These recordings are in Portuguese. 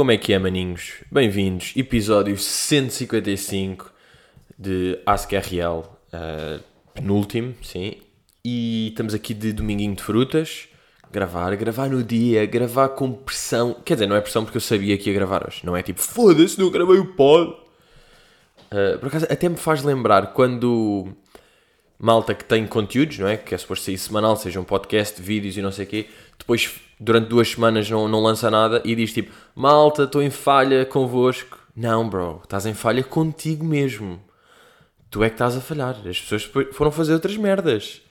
Como é que é, maninhos? Bem-vindos, episódio 155 de Ask RL, uh, penúltimo, sim. E estamos aqui de dominguinho de frutas, gravar, gravar no dia, gravar com pressão. Quer dizer, não é pressão porque eu sabia que ia gravar hoje, não é tipo, foda-se, não gravei o pod. Uh, por acaso, até me faz lembrar quando malta que tem conteúdos, não é? Que é suposto sair semanal, seja um podcast, vídeos e não sei o quê, depois durante duas semanas não, não lança nada e diz tipo, malta, estou em falha convosco. Não, bro, estás em falha contigo mesmo. Tu é que estás a falhar. As pessoas foram fazer outras merdas.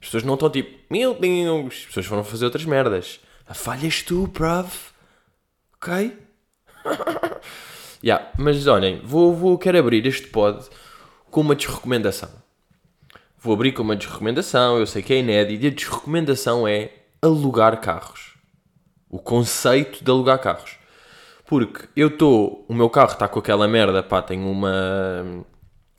As pessoas não estão tipo, meu Deus, as pessoas foram fazer outras merdas. A falha és tu, bruv. Ok? yeah, mas olhem, vou, vou, quero abrir este pod com uma desrecomendação. Vou abrir com uma desrecomendação, eu sei que é inédito, e a desrecomendação é alugar carros. O conceito de alugar carros. Porque eu estou, o meu carro está com aquela merda, pá, tem uma,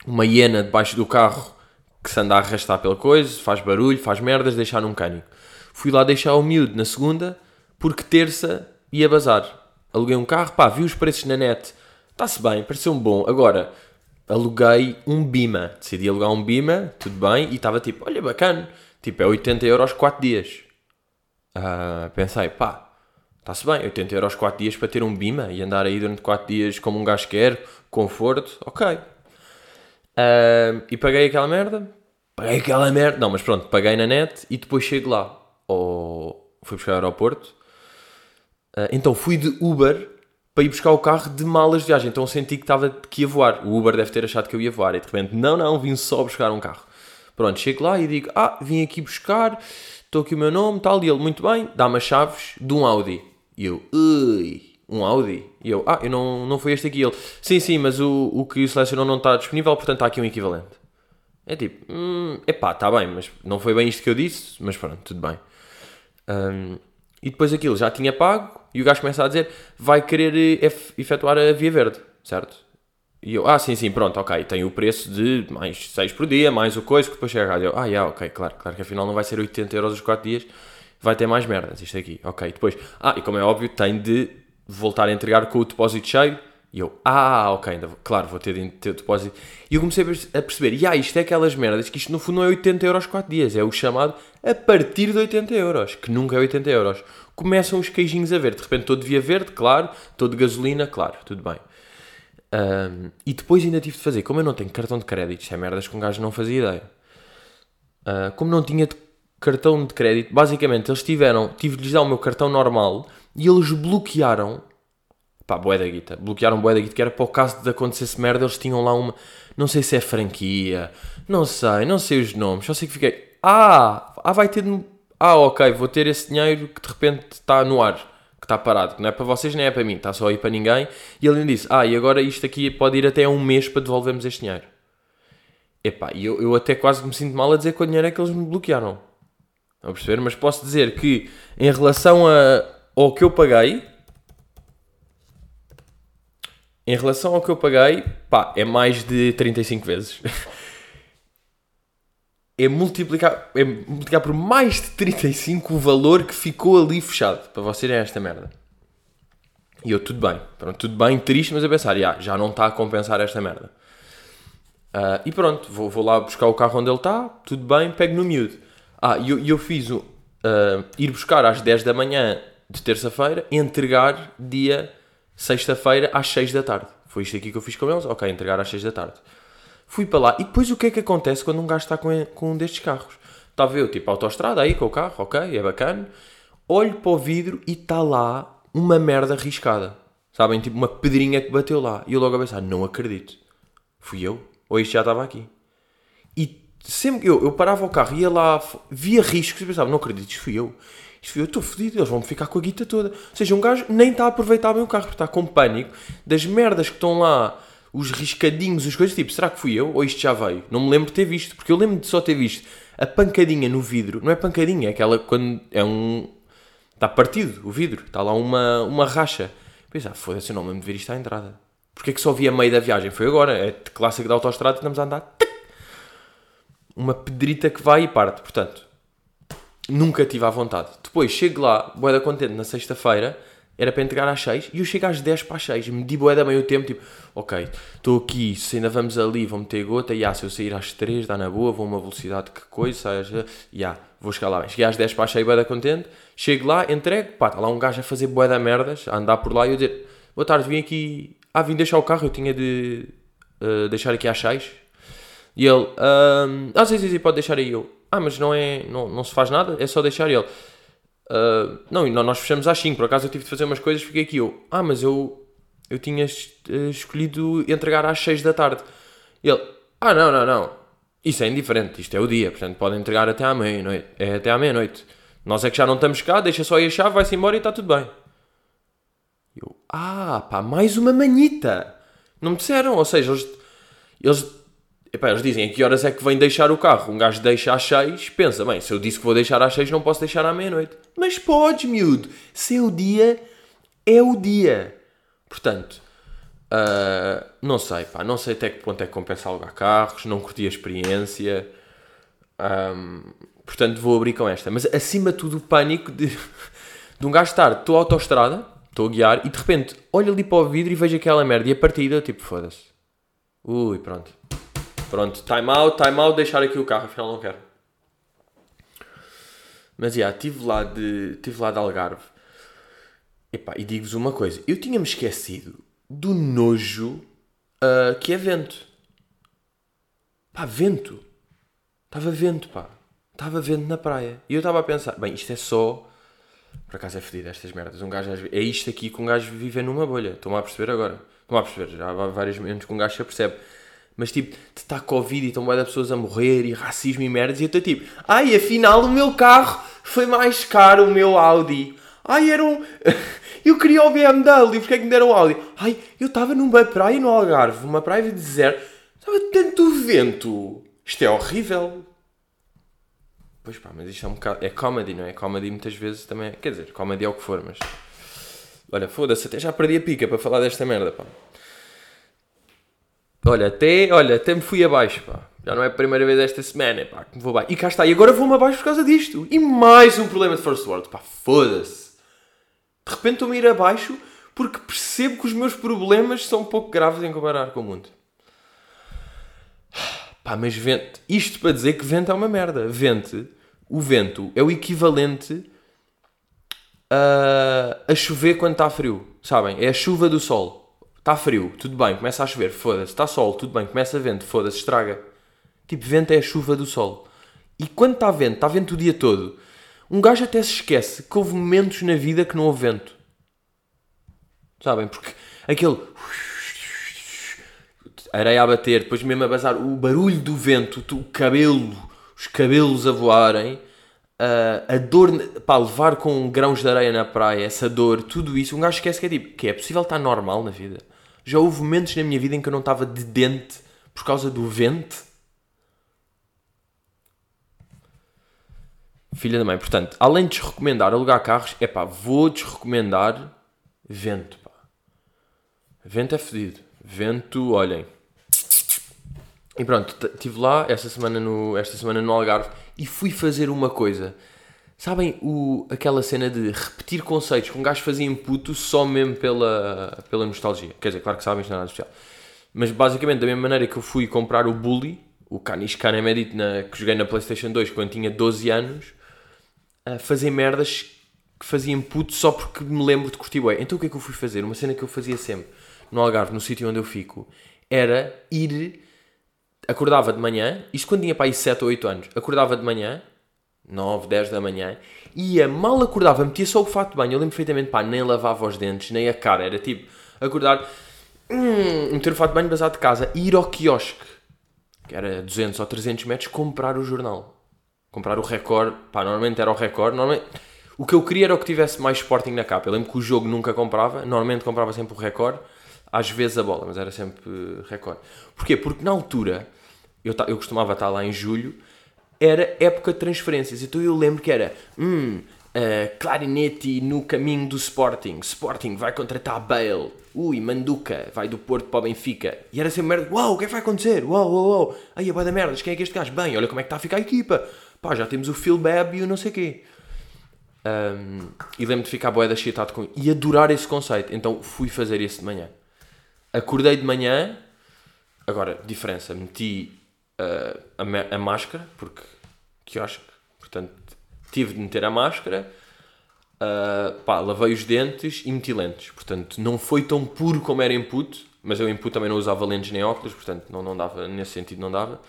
uma hiena debaixo do carro que se anda a arrastar pela coisa, faz barulho, faz merdas, deixar num mecânico. Fui lá deixar o miúdo na segunda, porque terça ia bazar. Aluguei um carro, pá, vi os preços na net, está-se bem, pareceu-me bom. Agora, aluguei um Bima, decidi alugar um Bima, tudo bem, e estava tipo, olha, bacana, tipo, é 80 euros 4 dias. Uh, pensei, pá, está-se bem, 80 euros 4 dias para ter um Bima e andar aí durante 4 dias como um gajo quer, conforto, ok. Uh, e paguei aquela merda, paguei aquela merda, não, mas pronto, paguei na net e depois chego lá, ou fui buscar ao aeroporto, uh, então fui de Uber para ir buscar o carro de malas de viagem, então senti que, estava, que ia voar, o Uber deve ter achado que eu ia voar, e de repente, não, não, vim só buscar um carro. Pronto, chego lá e digo, ah, vim aqui buscar estou aqui o meu nome, tal, e ele, muito bem, dá-me as chaves de um Audi. E eu, ui, um Audi? E eu, ah, eu não, não foi este aqui. ele, sim, sim, mas o, o que selecionou não está disponível, portanto está aqui um equivalente. É tipo, hum, epá, está bem, mas não foi bem isto que eu disse, mas pronto, tudo bem. Um, e depois aquilo já tinha pago, e o gajo começa a dizer, vai querer efetuar a via verde, certo? E eu, ah, sim, sim, pronto, ok, tem o preço de mais 6 por dia, mais o coisa, que depois chega a eu, ah, yeah, ok, claro, claro que afinal não vai ser 80 euros os 4 dias, vai ter mais merdas, isto aqui, ok. Depois, ah, e como é óbvio, tem de voltar a entregar com o depósito cheio, e eu, ah, ok, ainda, claro, vou ter de ter depósito. E eu comecei a perceber, e ah, isto é aquelas merdas, que isto no fundo não é 80 euros 4 dias, é o chamado a partir de 80 euros, que nunca é 80 euros. Começam os queijinhos a ver, de repente estou de via verde, claro, estou de gasolina, claro, tudo bem. Um, e depois ainda tive de fazer, como eu não tenho cartão de crédito, isto é merdas que um gajo não fazia ideia. Uh, como não tinha de cartão de crédito, basicamente eles tiveram, tive de lhes dar o meu cartão normal e eles bloquearam, pá, boé da guita, bloquearam boé da guita, que era para o caso de acontecer merda, eles tinham lá uma, não sei se é franquia, não sei, não sei os nomes, só sei que fiquei, ah, ah vai ter, ah ok, vou ter esse dinheiro que de repente está no ar que está parado, que não é para vocês nem é para mim, está só aí para ninguém. E ele me disse: Ah, e agora isto aqui pode ir até um mês para devolvermos este dinheiro. Epá, e eu, eu até quase me sinto mal a dizer que o dinheiro é que eles me bloquearam. Estão a perceber? Mas posso dizer que em relação a, ao que eu paguei, em relação ao que eu paguei, pá, é mais de 35 vezes. é multiplicar, é multiplicar por mais de 35 o valor que ficou ali fechado. Para vocês é esta merda. E eu, tudo bem. Pronto, tudo bem, triste, mas a pensar, já, já não está a compensar esta merda. Uh, e pronto, vou, vou lá buscar o carro onde ele está, tudo bem, pego no miúdo. Ah, e eu, eu fiz o, uh, ir buscar às 10 da manhã de terça-feira, entregar dia sexta-feira às 6 da tarde. Foi isto aqui que eu fiz com eles? Ok, entregar às 6 da tarde. Fui para lá. E depois o que é que acontece quando um gajo está com, com um destes carros? Estava eu, tipo, autostrada aí com o carro, ok, é bacana. Olho para o vidro e está lá uma merda riscada. Sabem? Tipo, uma pedrinha que bateu lá. E eu logo a pensar, não acredito. Fui eu? Ou isto já estava aqui? E sempre eu, eu parava o carro, ia lá, via riscos e pensava, não acredito, isto fui eu. Isto fui eu, estou fodido, eles vão ficar com a guita toda. Ou seja, um gajo nem está a aproveitar bem o carro, porque está com pânico das merdas que estão lá os riscadinhos, as coisas tipo, será que fui eu ou isto já veio? Não me lembro de ter visto, porque eu lembro de só ter visto a pancadinha no vidro. Não é pancadinha, é aquela quando é um. Está partido o vidro, está lá uma, uma racha. Pois ah, foda-se, eu não me lembro de ver isto à entrada. Porque é que só vi a meio da viagem? Foi agora, é clássico da autostrada, estamos a andar. Uma pedrita que vai e parte. Portanto, nunca tive à vontade. Depois chego lá, boeda contente, na sexta-feira, era para entregar às 6 e eu chego às 10 para as 6. Medi bué da meio tempo, tipo, ok, estou aqui, se ainda vamos ali, vou meter gota, e ah, se eu sair às 3, dá na boa, vou a uma velocidade que coisa, e ah, vou chegar lá. Cheguei às 10 para as 6, bué da contente, chego lá, entrego, pá, está lá um gajo a fazer bué da merdas, a andar por lá e eu dizer, boa tarde, vim aqui, ah, vim deixar o carro, eu tinha de uh, deixar aqui às 6. E ele, ah, sim, sim, sim, pode deixar aí. Eu, ah, mas não é, não, não se faz nada, é só deixar. E ele, Uh, não, nós fechamos às 5, por acaso eu tive de fazer umas coisas, fiquei aqui eu, ah, mas eu, eu tinha eh, escolhido entregar às 6 da tarde. Ele, ah, não, não, não, isso é indiferente, isto é o dia, portanto podem entregar até à meia-noite, é até à meia-noite. Nós é que já não estamos cá, deixa só aí a chave, vai-se embora e está tudo bem. Eu, ah, pá, mais uma manhita. Não me disseram, ou seja, eles, eles Epá, eles dizem a que horas é que vem deixar o carro. Um gajo deixa às 6, pensa, bem, se eu disse que vou deixar às 6, não posso deixar à meia-noite. Mas podes, miúdo. Se é o dia, é o dia. Portanto, uh, não sei, pá, não sei até que ponto é que compensa alugar carros, não curti a experiência. Um, portanto, vou abrir com esta. Mas acima de tudo, o pânico de, de um gajo estar, estou à autostrada, estou a guiar, e de repente olho ali para o vidro e vejo aquela merda, e a partida, tipo, foda-se. Ui, pronto Pronto, time out, time out, deixar aqui o carro, afinal não quero. Mas, já, estive lá de, tive lá de Algarve. Epá, e digo-vos uma coisa. Eu tinha-me esquecido do nojo uh, que é vento. Pá, vento. Estava vento, pá. Estava vento na praia. E eu estava a pensar, bem, isto é só... Por acaso é fedido estas merdas. Um gajo, é isto aqui que um gajo vive numa bolha. Estou-me a perceber agora. Estou-me a perceber. Já há vários momentos que um gajo se apercebe mas tipo, está Covid e estão várias pessoas a morrer e racismo e merdas, e eu estou tipo, ai, afinal o meu carro foi mais caro, o meu Audi. Ai, era um. eu queria o BMW, porque é que me deram o Audi? Ai, eu estava numa praia no Algarve, uma praia de deserto, estava tanto vento. Isto é horrível. Pois pá, mas isto é um bocado. É comedy, não é? Comedy muitas vezes também. Quer dizer, comedy é o que for, mas. Olha, foda-se, até já perdi a pica para falar desta merda, pá. Olha, até, olha, até me fui abaixo, pá. Já não é a primeira vez esta semana, pá, que me vou abaixo. E cá está, e agora vou-me abaixo por causa disto. E mais um problema de First World, pá, foda-se. De repente estou-me a ir abaixo porque percebo que os meus problemas são um pouco graves em comparar com o mundo. Pá, mas vento. Isto para dizer que vento é uma merda. Vento, o vento é o equivalente a, a chover quando está frio. Sabem? É a chuva do sol. Está frio, tudo bem, começa a chover, foda-se. Está sol, tudo bem, começa a vento, foda-se, estraga. Tipo, vento é a chuva do sol. E quando está vento, está vento o dia todo. Um gajo até se esquece que houve momentos na vida que não houve vento. Sabem? Porque aquele. Areia a bater, depois mesmo a bazar, o barulho do vento, o cabelo, os cabelos a voarem, a dor, para levar com grãos de areia na praia, essa dor, tudo isso, um gajo esquece que é tipo, que é possível estar normal na vida. Já houve momentos na minha vida em que eu não estava de dente por causa do vento. Filha da mãe, portanto, além de desrecomendar alugar carros, é pá, vou desrecomendar vento, pá. Vento é fedido. Vento, olhem. E pronto, estive lá esta semana, no, esta semana no Algarve e fui fazer uma coisa Sabem o, aquela cena de repetir conceitos que um gajo fazia em puto só mesmo pela, pela nostalgia? Quer dizer, claro que sabem, isto não é nada especial. Mas basicamente, da mesma maneira que eu fui comprar o Bully, o Kanish Kanemedit na, que joguei na PlayStation 2 quando tinha 12 anos, a fazer merdas que fazia em puto só porque me lembro de curtir bué. Então o que é que eu fui fazer? Uma cena que eu fazia sempre no Algarve, no sítio onde eu fico, era ir. Acordava de manhã, isto quando tinha para aí 7 ou 8 anos, acordava de manhã, 9, 10 da manhã, ia, mal acordava, metia só o fato de banho. Eu lembro perfeitamente, pá, nem lavava os dentes, nem a cara. Era tipo, acordar, hum, meter o fato de banho, basar de casa, e ir ao quiosque, que era 200 ou 300 metros, comprar o jornal. Comprar o Record, pá, normalmente era o Record, normalmente... O que eu queria era o que tivesse mais Sporting na capa. Eu lembro que o jogo nunca comprava, normalmente comprava sempre o Record, às vezes a bola, mas era sempre Record. Porquê? Porque na altura, eu, eu costumava estar lá em julho, era época de transferências. Então eu lembro que era, hum, uh, Clarinete no caminho do Sporting. Sporting vai contratar Bale. Ui, Manduca vai do Porto para o Benfica. E era sempre merda, uau, o que é que vai acontecer? Uau, uau, uau. Aí a boa da merda, quem é que este gajo? Bem, olha como é que está a ficar a equipa. Pá, já temos o Phil Babb e o não sei quê. Um, e lembro de ficar boeda excitado com e adorar esse conceito. Então fui fazer isso de manhã. Acordei de manhã, agora, diferença, meti uh, a, a, máscara, porque que eu acho que, portanto, tive de meter a máscara, uh, pá, lavei os dentes e meti lentes. Portanto, não foi tão puro como era input, mas eu input também não usava lentes nem óculos, portanto, não, não dava, nesse sentido não dava.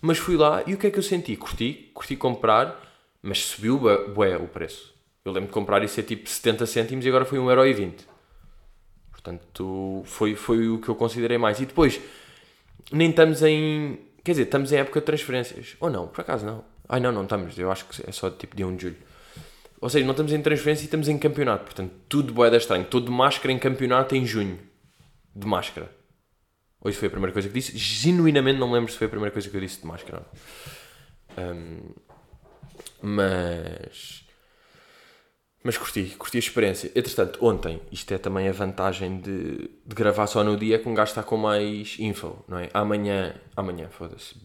Mas fui lá e o que é que eu senti? Curti, curti comprar mas subiu bué o preço. Eu lembro de comprar isso a tipo 70 cêntimos e agora foi 1,20€. Portanto, foi, foi o que eu considerei mais. E depois, nem estamos em. Quer dizer, estamos em época de transferências. Ou não, por acaso não. Ai não, não estamos. Eu acho que é só tipo dia 1 de julho. Ou seja, não estamos em transferência e estamos em campeonato. Portanto, tudo boeda estranho. Todo de máscara em campeonato em junho. De máscara. Isso foi a primeira coisa que disse. Genuinamente não me lembro se foi a primeira coisa que eu disse de máscara. Um, mas. Mas curti, curti a experiência. Entretanto, ontem, isto é também a vantagem de, de gravar só no dia que um gajo está com mais info, não é? Amanhã, amanhã, foda-se.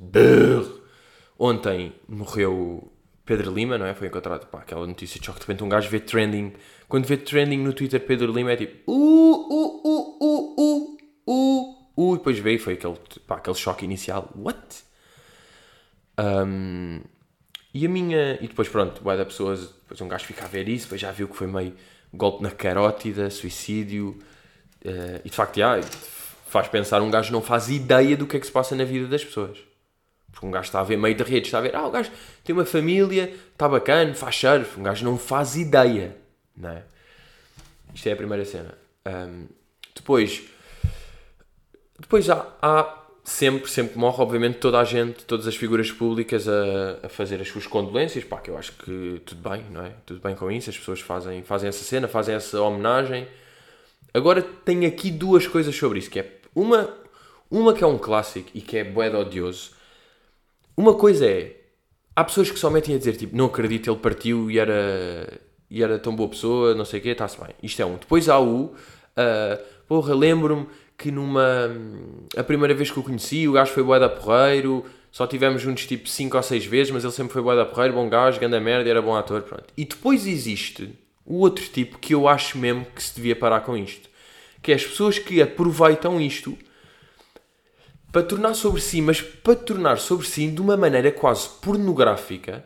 Ontem morreu Pedro Lima, não é? Foi encontrado, pá, aquela notícia de choque. De repente um gajo vê trending. Quando vê trending no Twitter Pedro Lima é tipo. Uh, uh, uh, uh, uh, uh, uh. E depois veio foi aquele, pá, aquele choque inicial. What? Um, e a minha. E depois, pronto, vai da pessoas. Depois um gajo fica a ver isso, depois já viu que foi meio golpe na carótida, suicídio. Uh, e de facto, já, faz pensar, um gajo não faz ideia do que é que se passa na vida das pessoas. Porque um gajo está a ver meio de redes, está a ver, ah, o gajo tem uma família, está bacana, faz surf. Um gajo não faz ideia, não é? Isto é a primeira cena. Um, depois, depois há, há sempre, sempre morre, obviamente, toda a gente, todas as figuras públicas a, a, fazer as suas condolências, pá, que eu acho que tudo bem, não é? Tudo bem com isso, as pessoas fazem, fazem essa cena, fazem essa homenagem. Agora tenho aqui duas coisas sobre isso, que é uma, uma que é um clássico e que é bué odioso. Uma coisa é, há pessoas que só metem a dizer, tipo, não acredito, ele partiu e era, e era tão boa pessoa, não sei o quê, está-se bem. Isto é um. Depois há o, uh, porra, lembro-me que numa. A primeira vez que o conheci, o gajo foi boeda porreiro, só tivemos juntos tipo 5 ou 6 vezes, mas ele sempre foi boeda porreiro, bom gajo, grande merda, era bom ator, pronto. E depois existe o outro tipo que eu acho mesmo que se devia parar com isto, que é as pessoas que aproveitam isto para tornar sobre si, mas para tornar sobre si de uma maneira quase pornográfica,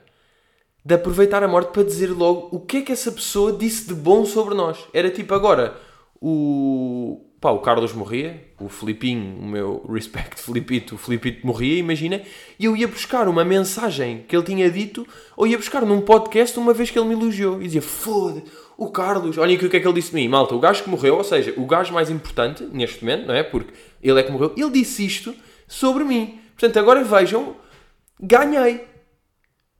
de aproveitar a morte para dizer logo o que é que essa pessoa disse de bom sobre nós. Era tipo agora, o, pá, o Carlos morria, o Filipinho, o meu respect Filipito, o Filipito morria, imagina, e eu ia buscar uma mensagem que ele tinha dito, ou ia buscar num podcast uma vez que ele me elogiou, e dizia, foda o Carlos, olha aqui o que é que ele disse de mim, malta, o gajo que morreu, ou seja, o gajo mais importante neste momento, não é, porque ele é que morreu, ele disse isto sobre mim, portanto agora vejam, ganhei,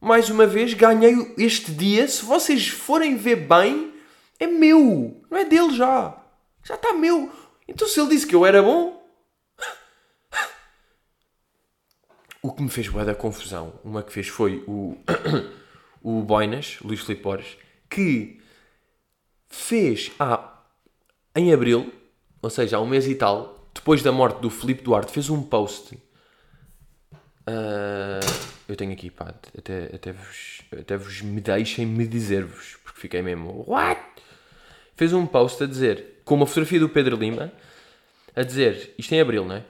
mais uma vez, ganhei este dia, se vocês forem ver bem, é meu, não é dele já, já está meu, então se ele disse que eu era bom. O que me fez boa da confusão, uma que fez foi o, o Boinas, Luís Filipe Borges, que fez há, em abril, ou seja, há um mês e tal, depois da morte do Filipe Duarte, fez um post. Uh, eu tenho aqui, pá, até, até, vos, até vos me deixem me dizer-vos, porque fiquei mesmo. What? Fez um post a dizer com uma fotografia do Pedro Lima, a dizer, isto em abril, não é?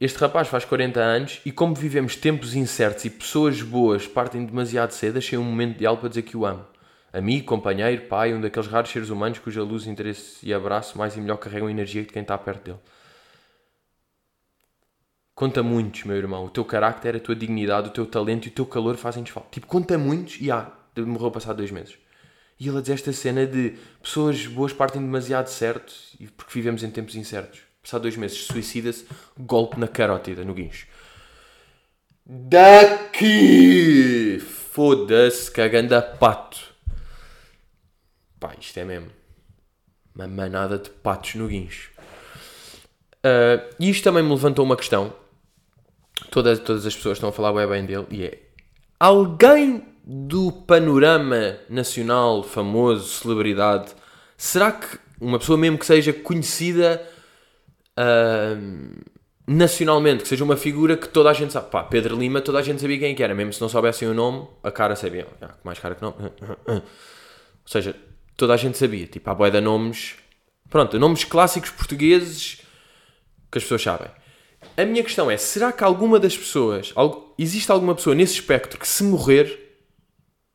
Este rapaz faz 40 anos e como vivemos tempos incertos e pessoas boas partem demasiado cedo, achei um momento ideal para dizer que o amo. Amigo, companheiro, pai, um daqueles raros seres humanos cuja luz, interesse e abraço mais e melhor carregam a energia de quem está perto dele. Conta muitos, meu irmão. O teu carácter, a tua dignidade, o teu talento e o teu calor fazem-te falta. Tipo, conta muitos e ah, morreu passado dois meses. E ele diz esta cena de pessoas boas partem demasiado certo porque vivemos em tempos incertos. Passado dois meses, suicida-se, golpe na carótida, no guincho. Daqui! Foda-se, cagando a pato. Pá, isto é mesmo. Uma manada de patos no guincho. Uh, e isto também me levantou uma questão. Todas, todas as pessoas estão a falar bem dele. E é: alguém do panorama nacional, famoso, celebridade, será que uma pessoa mesmo que seja conhecida uh, nacionalmente, que seja uma figura que toda a gente sabe, pá, Pedro Lima, toda a gente sabia quem é era, mesmo se não soubessem o nome, a cara sabia, ah, mais cara que não. Ou seja, toda a gente sabia. Tipo, há boia de nomes. Pronto, nomes clássicos portugueses que as pessoas sabem. A minha questão é: será que alguma das pessoas, existe alguma pessoa nesse espectro que se morrer,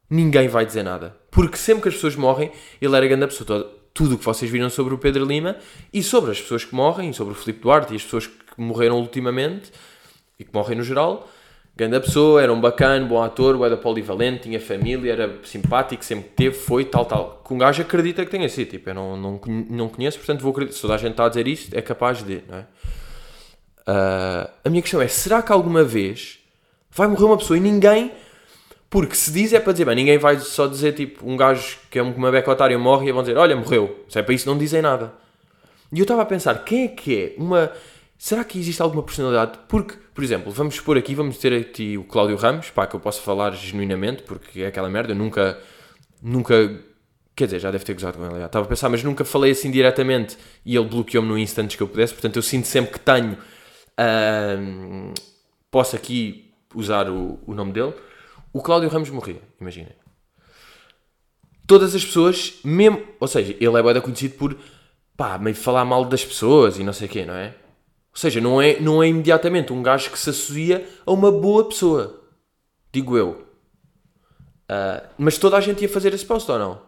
ninguém vai dizer nada? Porque sempre que as pessoas morrem, ele era grande pessoa. Tudo o que vocês viram sobre o Pedro Lima e sobre as pessoas que morrem, sobre o Filipe Duarte e as pessoas que morreram ultimamente e que morrem no geral, grande pessoa, era um bacana, bom ator, era polivalente, tinha família, era simpático, sempre teve, foi, tal, tal. Que um gajo acredita que tenha sido. Tipo, eu não, não, não conheço, portanto vou acreditar. Se toda a gente está a dizer isto, é capaz de, não é? Uh, a minha questão é: será que alguma vez vai morrer uma pessoa e ninguém. Porque se diz é para dizer, bem, ninguém vai só dizer tipo um gajo que é uma beca otária morre e vão dizer, olha, morreu. Se é para isso, não dizem nada. E eu estava a pensar, quem é que é uma. Será que existe alguma personalidade? Porque, por exemplo, vamos expor aqui, vamos ter aqui o Cláudio Ramos, pá, que eu posso falar genuinamente, porque é aquela merda, eu nunca. Nunca. Quer dizer, já deve ter gozado com ele. Estava a pensar, mas nunca falei assim diretamente e ele bloqueou-me no instante que eu pudesse, portanto eu sinto sempre que tenho um, posso aqui usar o, o nome dele. O Cláudio Ramos morria, imaginem. Todas as pessoas, mesmo. Ou seja, ele é conhecido por pá, meio falar mal das pessoas e não sei o quê, não é? Ou seja, não é, não é imediatamente um gajo que se associa a uma boa pessoa. Digo eu. Uh, mas toda a gente ia fazer esse post ou não?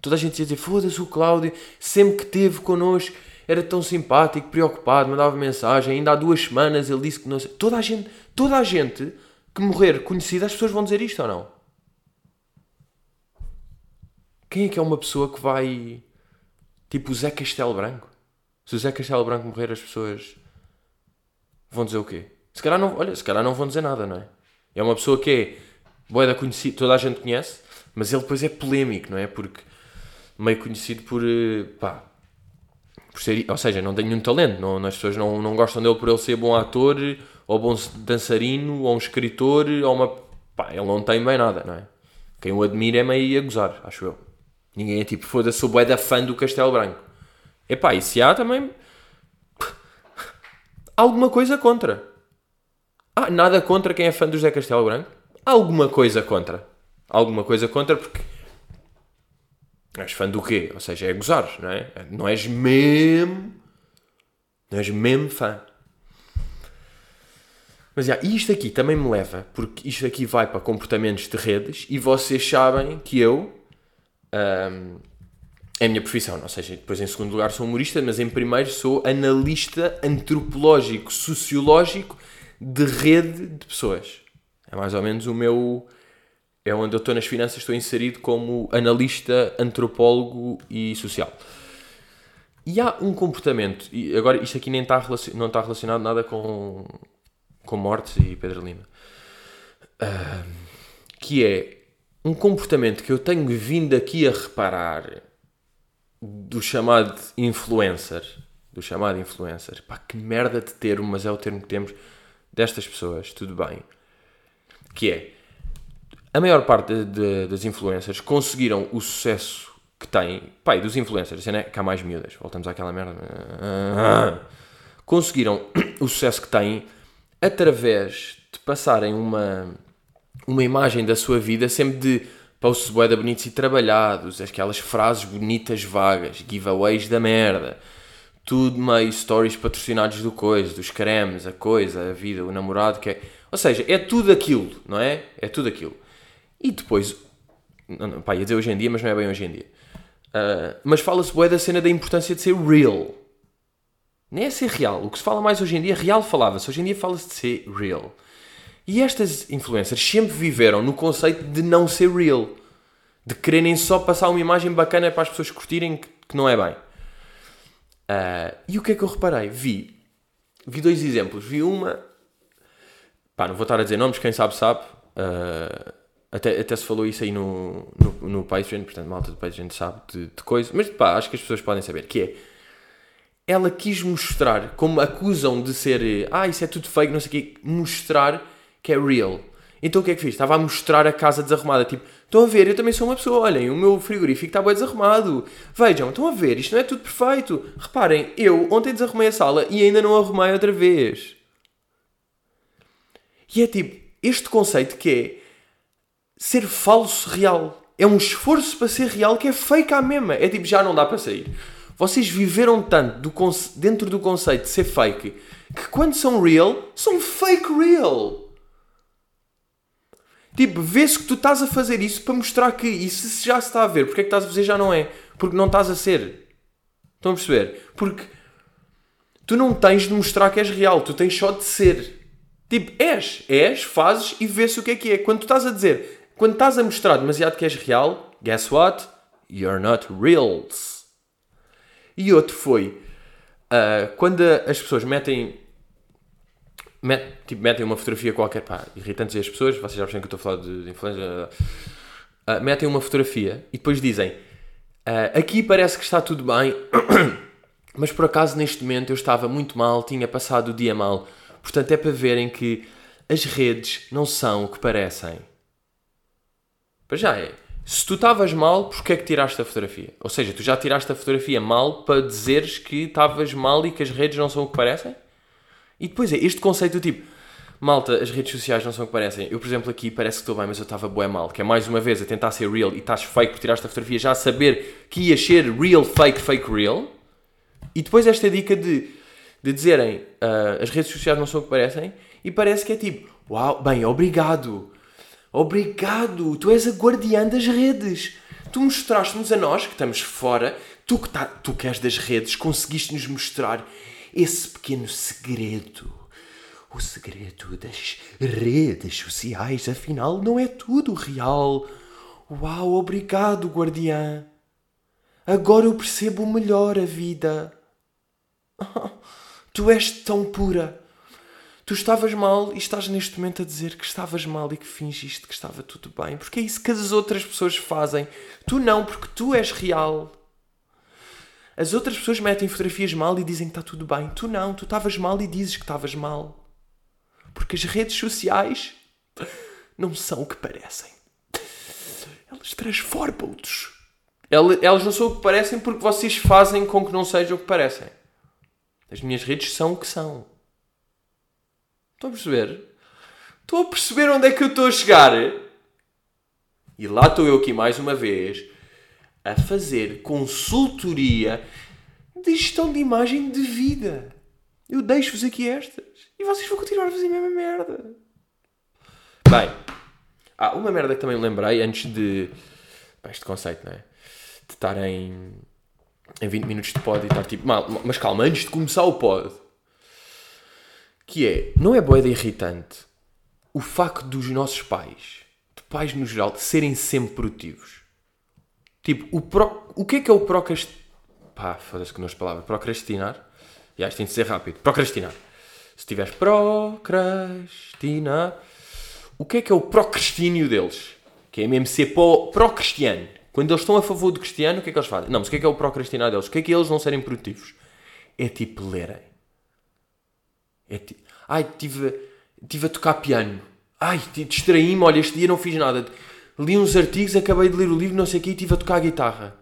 Toda a gente ia dizer: foda-se o Cláudio, sempre que teve connosco era tão simpático, preocupado, mandava mensagem. Ainda há duas semanas ele disse que não sei. Toda a gente, toda a gente que morrer conhecida, as pessoas vão dizer isto ou não? Quem é que é uma pessoa que vai. Tipo o Zé Castelo Branco? Se o Zé Castelo Branco morrer, as pessoas vão dizer o quê? Se calhar não, olha, se calhar não vão dizer nada, não é? É uma pessoa que é boeda conhecida, toda a gente conhece, mas ele depois é polémico, não é? Porque meio conhecido por eh, pá, por ser, ou seja, não tem nenhum talento, não, as pessoas não, não gostam dele por ele ser bom ator, ou bom dançarino, ou um escritor, ou uma. pá, ele não tem bem nada, não é? Quem o admira é meio a gozar, acho eu. Ninguém é tipo, foda-se, sou bué da fã do Castelo Branco. Epá, e se há também. alguma coisa contra. Ah, nada contra quem é fã do José Castelo Branco? Alguma coisa contra. Alguma coisa contra porque És fã do quê? Ou seja, é gozar, não é? Não és mesmo. Não és mesmo fã. Mas já, isto aqui também me leva, porque isto aqui vai para comportamentos de redes e vocês sabem que eu. Um, é a minha profissão, ou seja, depois em segundo lugar sou humorista, mas em primeiro sou analista antropológico, sociológico de rede de pessoas. É mais ou menos o meu é onde eu estou nas finanças, estou inserido como analista, antropólogo e social. E há um comportamento, e agora isto aqui nem está não está relacionado nada com, com mortes e Pedro Lima, uh, que é um comportamento que eu tenho vindo aqui a reparar do chamado influencer, do chamado influencer, pá, que merda de termo, mas é o termo que temos destas pessoas, tudo bem, que é a maior parte de, de, das influencers conseguiram o sucesso que têm. Pai, dos influencers, né? que há mais miúdas, voltamos àquela merda. Conseguiram o sucesso que têm através de passarem uma, uma imagem da sua vida sempre de posts boeda bonitos e trabalhados, aquelas frases bonitas vagas, giveaways da merda, tudo meio stories patrocinados do coisa, dos cremes, a coisa, a vida, o namorado que é. Ou seja, é tudo aquilo, não é? É tudo aquilo. E depois, não, não, pá, ia dizer hoje em dia, mas não é bem hoje em dia. Uh, mas fala-se bué da cena da importância de ser real. Nem é ser real. O que se fala mais hoje em dia, real falava-se. Hoje em dia fala-se de ser real. E estas influencers sempre viveram no conceito de não ser real. De quererem só passar uma imagem bacana para as pessoas curtirem que, que não é bem. Uh, e o que é que eu reparei? Vi, vi dois exemplos. Vi uma, pá, não vou estar a dizer nomes, quem sabe sabe. Uh, até, até se falou isso aí no, no, no Patreon, portanto, malta do Patreon sabe de, de coisas, mas pá, acho que as pessoas podem saber, que é, ela quis mostrar, como acusam de ser, ah, isso é tudo fake, não sei o quê, mostrar que é real. Então o que é que fiz? Estava a mostrar a casa desarrumada, tipo, estão a ver, eu também sou uma pessoa, olhem, o meu frigorífico está bem desarrumado. Vejam, estão a ver, isto não é tudo perfeito. Reparem, eu ontem desarrumei a sala e ainda não arrumei outra vez. E é tipo, este conceito que é, ser falso real. é um esforço para ser real que é fake à mesma. É tipo, já não dá para sair. Vocês viveram tanto do dentro do conceito de ser fake que quando são real, são fake real. Tipo, vê-se que tu estás a fazer isso para mostrar que isso se já se está a ver. Porque é que estás a fazer já não é? Porque não estás a ser. Estão a perceber? Porque tu não tens de mostrar que és real, tu tens só de ser. Tipo, és, és, fazes e vê-se o que é que é. Quando tu estás a dizer, quando estás a mostrar demasiado que és real, guess what? You're not reals. E outro foi, ah, quando as pessoas metem, met- tipo, metem uma fotografia qualquer, pá, irritantes as pessoas, vocês já percebem que eu estou a falar de, de ah, metem uma fotografia e depois dizem, ah, aqui parece que está tudo bem, mas por acaso neste momento eu estava muito mal, tinha passado o dia mal. Portanto, é para verem que as redes não são o que parecem. Para já é. Se tu estavas mal, porquê é que tiraste a fotografia? Ou seja, tu já tiraste a fotografia mal para dizeres que estavas mal e que as redes não são o que parecem? E depois é este conceito do tipo, malta, as redes sociais não são o que parecem. Eu, por exemplo, aqui parece que estou bem, mas eu estava bué mal. Que é mais uma vez a tentar ser real e estás fake por tiraste a fotografia, já a saber que ias ser real, fake, fake, real. E depois esta dica de, de dizerem ah, as redes sociais não são o que parecem e parece que é tipo, uau, bem, obrigado. Obrigado, tu és a guardiã das redes. Tu mostraste-nos a nós, que estamos fora, tu que, tá, tu que és das redes, conseguiste-nos mostrar esse pequeno segredo. O segredo das redes sociais, afinal, não é tudo real. Uau, obrigado, guardiã. Agora eu percebo melhor a vida. Tu és tão pura. Tu estavas mal e estás neste momento a dizer que estavas mal e que fingiste que estava tudo bem. Porque é isso que as outras pessoas fazem. Tu não, porque tu és real. As outras pessoas metem fotografias mal e dizem que está tudo bem. Tu não, tu estavas mal e dizes que estavas mal. Porque as redes sociais não são o que parecem. Elas transformam-nos. Ela- Elas não são o que parecem porque vocês fazem com que não sejam o que parecem. As minhas redes são o que são. Estão a perceber? Estão a perceber onde é que eu estou a chegar? E lá estou eu aqui mais uma vez a fazer consultoria de gestão de imagem de vida. Eu deixo-vos aqui estas. E vocês vão continuar a fazer a mesma merda. Bem, há uma merda que também lembrei antes de. Este conceito, não é? De estar em, em 20 minutos de pod e estar tipo. "Mal, Mas calma, antes de começar o pod. Que é. Não é boeda irritante o facto dos nossos pais, de pais no geral, de serem sempre produtivos. Tipo, o, pro, o que é que é o procrastinar? Pá, foda-se que não palavra. Procrastinar? E acho que tem de ser rápido. Procrastinar. Se tiveres procrastinar. O que é que é o procrastínio deles? Que é mesmo ser pró-cristiano. Quando eles estão a favor do cristiano, o que é que eles fazem? Não, mas o que é que é o procrastinar deles? O que é que é eles não serem produtivos? É tipo lerem. É ti... Ai, tive, tive a tocar piano. Ai, distraí-me, olha, este dia não fiz nada. Li uns artigos, acabei de ler o livro, não sei o quê, e estive a tocar a guitarra.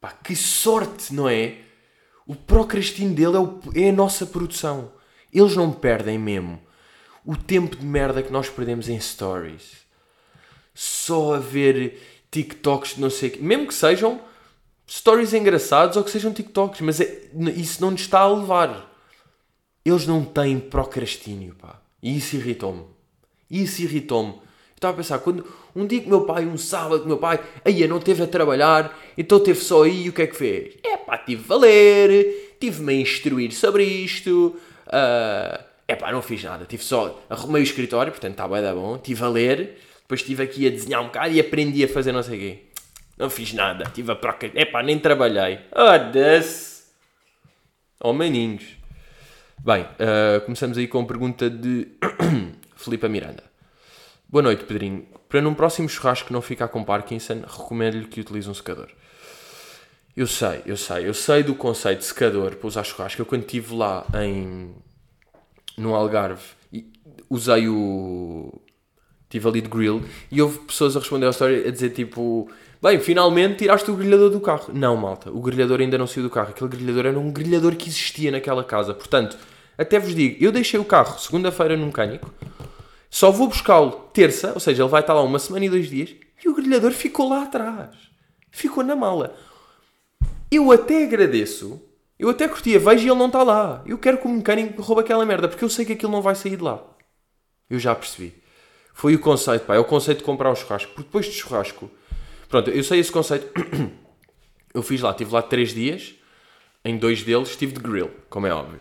Pá, que sorte, não é? O procrastino dele é, o- é a nossa produção. Eles não perdem mesmo o tempo de merda que nós perdemos em stories. Só a ver TikToks de não sei o quê. Mesmo que sejam stories engraçados ou que sejam TikToks, mas é- isso não nos está a levar. Eles não têm procrastínio, pá. E isso irritou-me. Isso irritou-me. Estava a pensar, quando um dia que meu pai, um sábado que meu pai, aí não teve a trabalhar, então teve só aí, o que é que fez? É pá, tive a ler, tive-me a instruir sobre isto, é pá, não fiz nada, tive só, arrumei o escritório, portanto está bem, dá bom, tive a ler, depois estive aqui a desenhar um bocado e aprendi a fazer não sei o quê. Não fiz nada, tive a proca, é pá, nem trabalhei. Foda-se. Oh, maninhos. Bem, ah, começamos aí com a pergunta de Filipe Miranda. Boa noite, Pedrinho. Para num próximo churrasco não ficar com Parkinson, recomendo-lhe que utilize um secador. Eu sei, eu sei, eu sei do conceito de secador para usar churrasco. Eu quando estive lá em no Algarve usei o estive ali de grill e houve pessoas a responder à história a dizer tipo bem, finalmente tiraste o grelhador do carro. Não, malta, o grelhador ainda não saiu do carro. Aquele grelhador era um grelhador que existia naquela casa. Portanto, até vos digo, eu deixei o carro segunda-feira no mecânico, só vou buscá-lo terça, ou seja, ele vai estar lá uma semana e dois dias, E o grelhador ficou lá atrás. Ficou na mala. Eu até agradeço. Eu até curtia, vejo e ele não está lá. Eu quero que o mecânico roube aquela merda, porque eu sei que aquilo não vai sair de lá. Eu já percebi. Foi o conceito, pá. É o conceito de comprar um churrasco. Porque depois de churrasco... Pronto, eu sei esse conceito. Eu fiz lá, estive lá três dias. Em dois deles estive de grill, como é óbvio.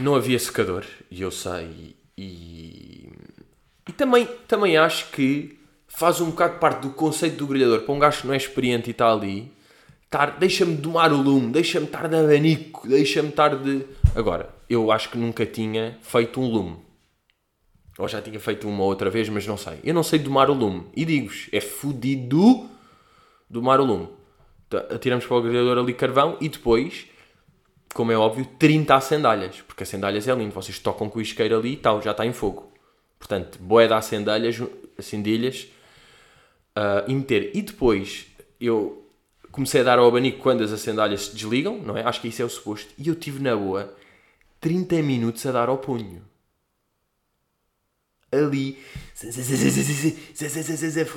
Não havia secador, e eu sei. E, e também, também acho que faz um bocado parte do conceito do grelhador. Para um gajo que não é experiente e está ali, deixa-me domar o lume, deixa-me estar de abanico, deixa-me estar de. Agora, eu acho que nunca tinha feito um lume. Ou já tinha feito uma outra vez, mas não sei. Eu não sei domar o lume. E digo-vos, é fodido domar o lume. Tá, Atiramos para o grelhador ali carvão e depois, como é óbvio, 30 sandálias. Porque a sandálias é lindo. Vocês tocam com o isqueiro ali e tal, já está em fogo. Portanto, boé dar sandálias, acendilhas uh, e meter. E depois, eu comecei a dar ao abanico quando as sandálias se desligam, não é? Acho que isso é o suposto. E eu tive na boa 30 minutos a dar ao punho ali,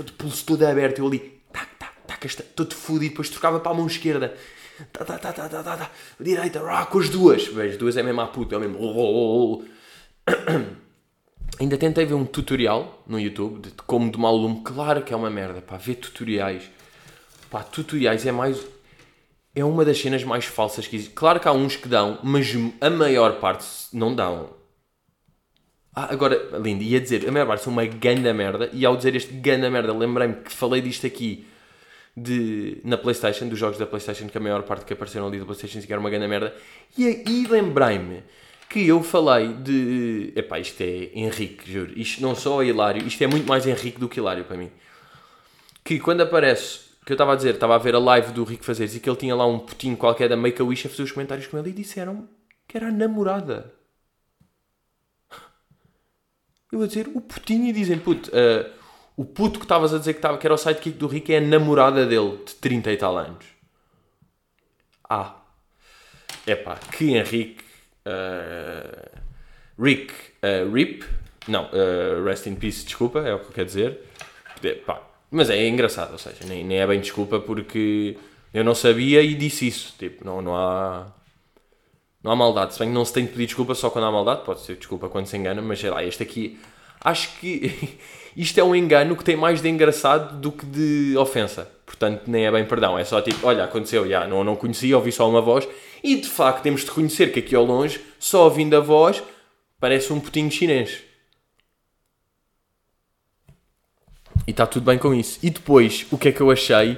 de pulso todo aberto, eu ali, tac, tac, tac, todo fodido, depois trocava para a mão esquerda, tá, tá, tá, tá, tá, tá, tá, direita, rá, com as duas, vejo, duas é mesmo à puta, é mesmo, oh, oh, oh. ainda tentei ver um tutorial no YouTube de como domar o lume, claro que é uma merda, pá, ver tutoriais, pá, tutoriais é mais, é uma das cenas mais falsas que existe, claro que há uns que dão, mas a maior parte não dão, ah, agora, lindo, ia dizer, a maior parte são uma ganda merda, e ao dizer este ganda merda, lembrei-me que falei disto aqui de, na Playstation, dos jogos da Playstation, que a maior parte que apareceram ali da Playstation que era uma ganda merda, e aí lembrei-me que eu falei de. Epá, isto é Henrique, juro. Isto não só é hilário, isto é muito mais Henrique do que hilário para mim. Que quando aparece, que eu estava a dizer, estava a ver a live do Rico Fazeres e que ele tinha lá um putinho qualquer da Make-A-Wish a fazer os comentários com ele e disseram que era a namorada. Eu vou dizer o putinho e dizem, puto, uh, o puto que estavas a dizer que, tava, que era o sidekick do Rick é a namorada dele, de 30 e tal anos. Ah. Epá, que Henrique. Uh, Rick uh, Rip. Não, Rest in Peace, desculpa, é o que eu quero dizer. Epá, mas é engraçado, ou seja, nem, nem é bem desculpa porque eu não sabia e disse isso. Tipo, não, não há. Não há maldade. Se bem que não se tem de pedir desculpa só quando há maldade, pode ser desculpa quando se engana, mas sei lá, este aqui. Acho que isto é um engano que tem mais de engraçado do que de ofensa. Portanto, nem é bem perdão. É só tipo, olha, aconteceu, já, não, não conhecia, ouvi só uma voz. E de facto temos de reconhecer que aqui ao longe, só ouvindo a voz, parece um putinho chinês. E está tudo bem com isso. E depois, o que é que eu achei?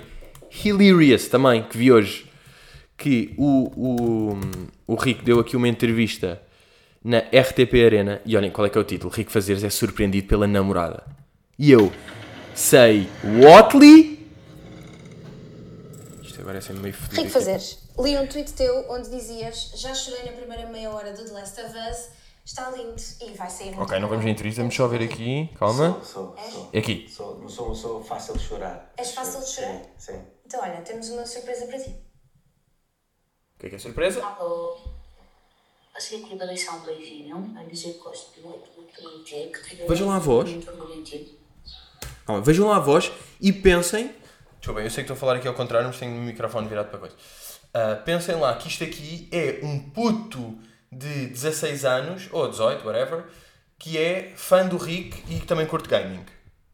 Hilarious também, que vi hoje que o, o, o Rico deu aqui uma entrevista na RTP Arena e olhem qual é que é o título: Rico Fazeres é surpreendido pela namorada. E eu sei Watley. Isto agora é sempre meio fodido. Rico Fazeres, li um tweet teu onde dizias: Já chorei na primeira meia hora do The Last of Us, está lindo e vai sair muito Ok, não vamos na entrevista, vamos só ver aqui. Calma. Sou, sou, sou. É aqui. Sou, não sou, sou fácil de chorar. És fácil de chorar? Sim, sim. Então, olha, temos uma surpresa para ti. O que é que é surpresa? Alô, deixar um beijinho, a dizer que gosto muito, muito, muito de tenho Vejam lá a voz. Muito de vejam lá a voz e pensem. Deixa eu sei que estou a falar aqui ao contrário, mas tenho o microfone virado para coisa. Ah, pensem lá que isto aqui é um puto de 16 anos, ou 18, whatever, que é fã do Rick e que também curte gaming.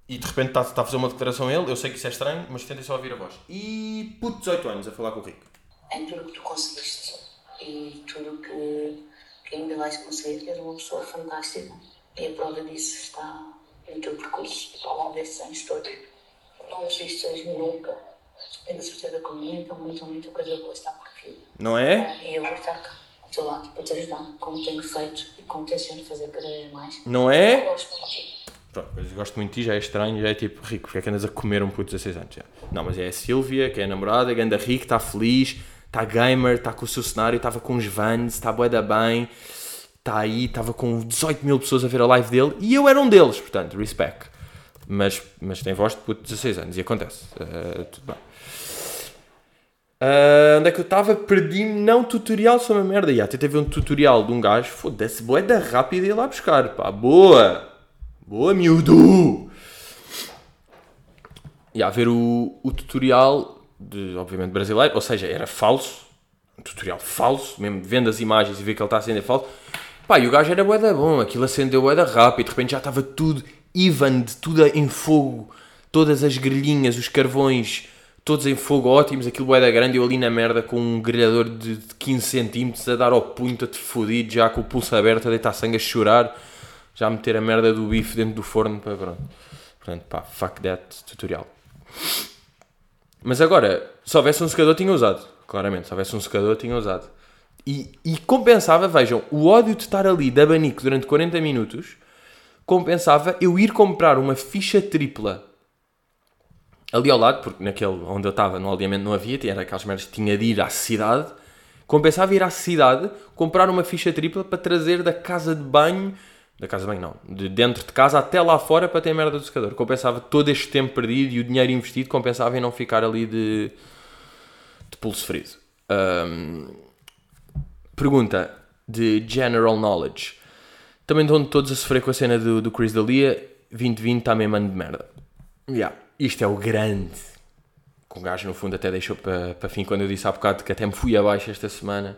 E de repente está, está a fazer uma declaração a ele, eu sei que isso é estranho, mas tentem só ouvir a voz. E puto de 18 anos a falar com o Rick. Em tudo que tu conseguiste e tudo que, que ainda vais conseguir, és uma pessoa fantástica. E a prova disso está no teu percurso ao longo destes anos todos. Não desistas nunca. Tenho certeza que muita, muita, muita coisa boa está por vir. Não é? E eu vou estar cá, ao teu lado, para te ajudar, como tenho feito e como tenciono fazer cada vez mais. Não é? Eu gosto muito de. Pronto, mas gosto muito de ti, já é estranho, já é tipo rico, porque é que andas a comer um puto de 16 anos? Já. Não, mas é a Silvia, que é a namorada, que anda rico, está feliz, está gamer, está com o seu cenário, estava com os vans, está bué da bem, está aí, estava com 18 mil pessoas a ver a live dele e eu era um deles, portanto, respect. Mas, mas tem voz de puto de 16 anos e acontece, eh, tudo bem. Ah, onde é que eu estava? Perdi-me, não, tutorial sobre a merda. E até teve um tutorial de um gajo, foda-se, boé da rápida e ir lá buscar, pá, boa! Boa, miúdo! ia ver o, o tutorial, de, obviamente brasileiro, ou seja, era falso, um tutorial falso, mesmo vendo as imagens e ver que ele está a acender falso. Pá, e o gajo era bué da bom, aquilo acendeu bué da rápido, de repente já estava tudo even, tudo em fogo, todas as grelhinhas, os carvões, todos em fogo ótimos, aquilo bué da grande, eu ali na merda com um grelhador de de 15 cm a dar ao punho, a te fodido, já com o pulso aberto, a deitar sangue, a chorar, já a meter a merda do bife dentro do forno, para pronto. Portanto, pá, fuck that tutorial. Mas agora, se houvesse um secador, tinha usado. Claramente, se houvesse um secador, tinha usado. E, e compensava, vejam, o ódio de estar ali de abanico durante 40 minutos, compensava eu ir comprar uma ficha tripla ali ao lado, porque naquele onde eu estava, no aldeamento não havia, era aquelas merdas que tinha de ir à cidade. Compensava ir à cidade, comprar uma ficha tripla para trazer da casa de banho, da casa banho não, de dentro de casa até lá fora para ter a merda do secador. Compensava todo este tempo perdido e o dinheiro investido, compensava em não ficar ali de, de pulso ferido. Ahm, pergunta de General Knowledge. Também estão todos a sofrer com a cena do, do Chris D'Elia. 2020 está mesmo ano de merda. Yeah. Isto é o grande. Que o gajo no fundo até deixou para, para fim quando eu disse há bocado que até me fui abaixo esta semana.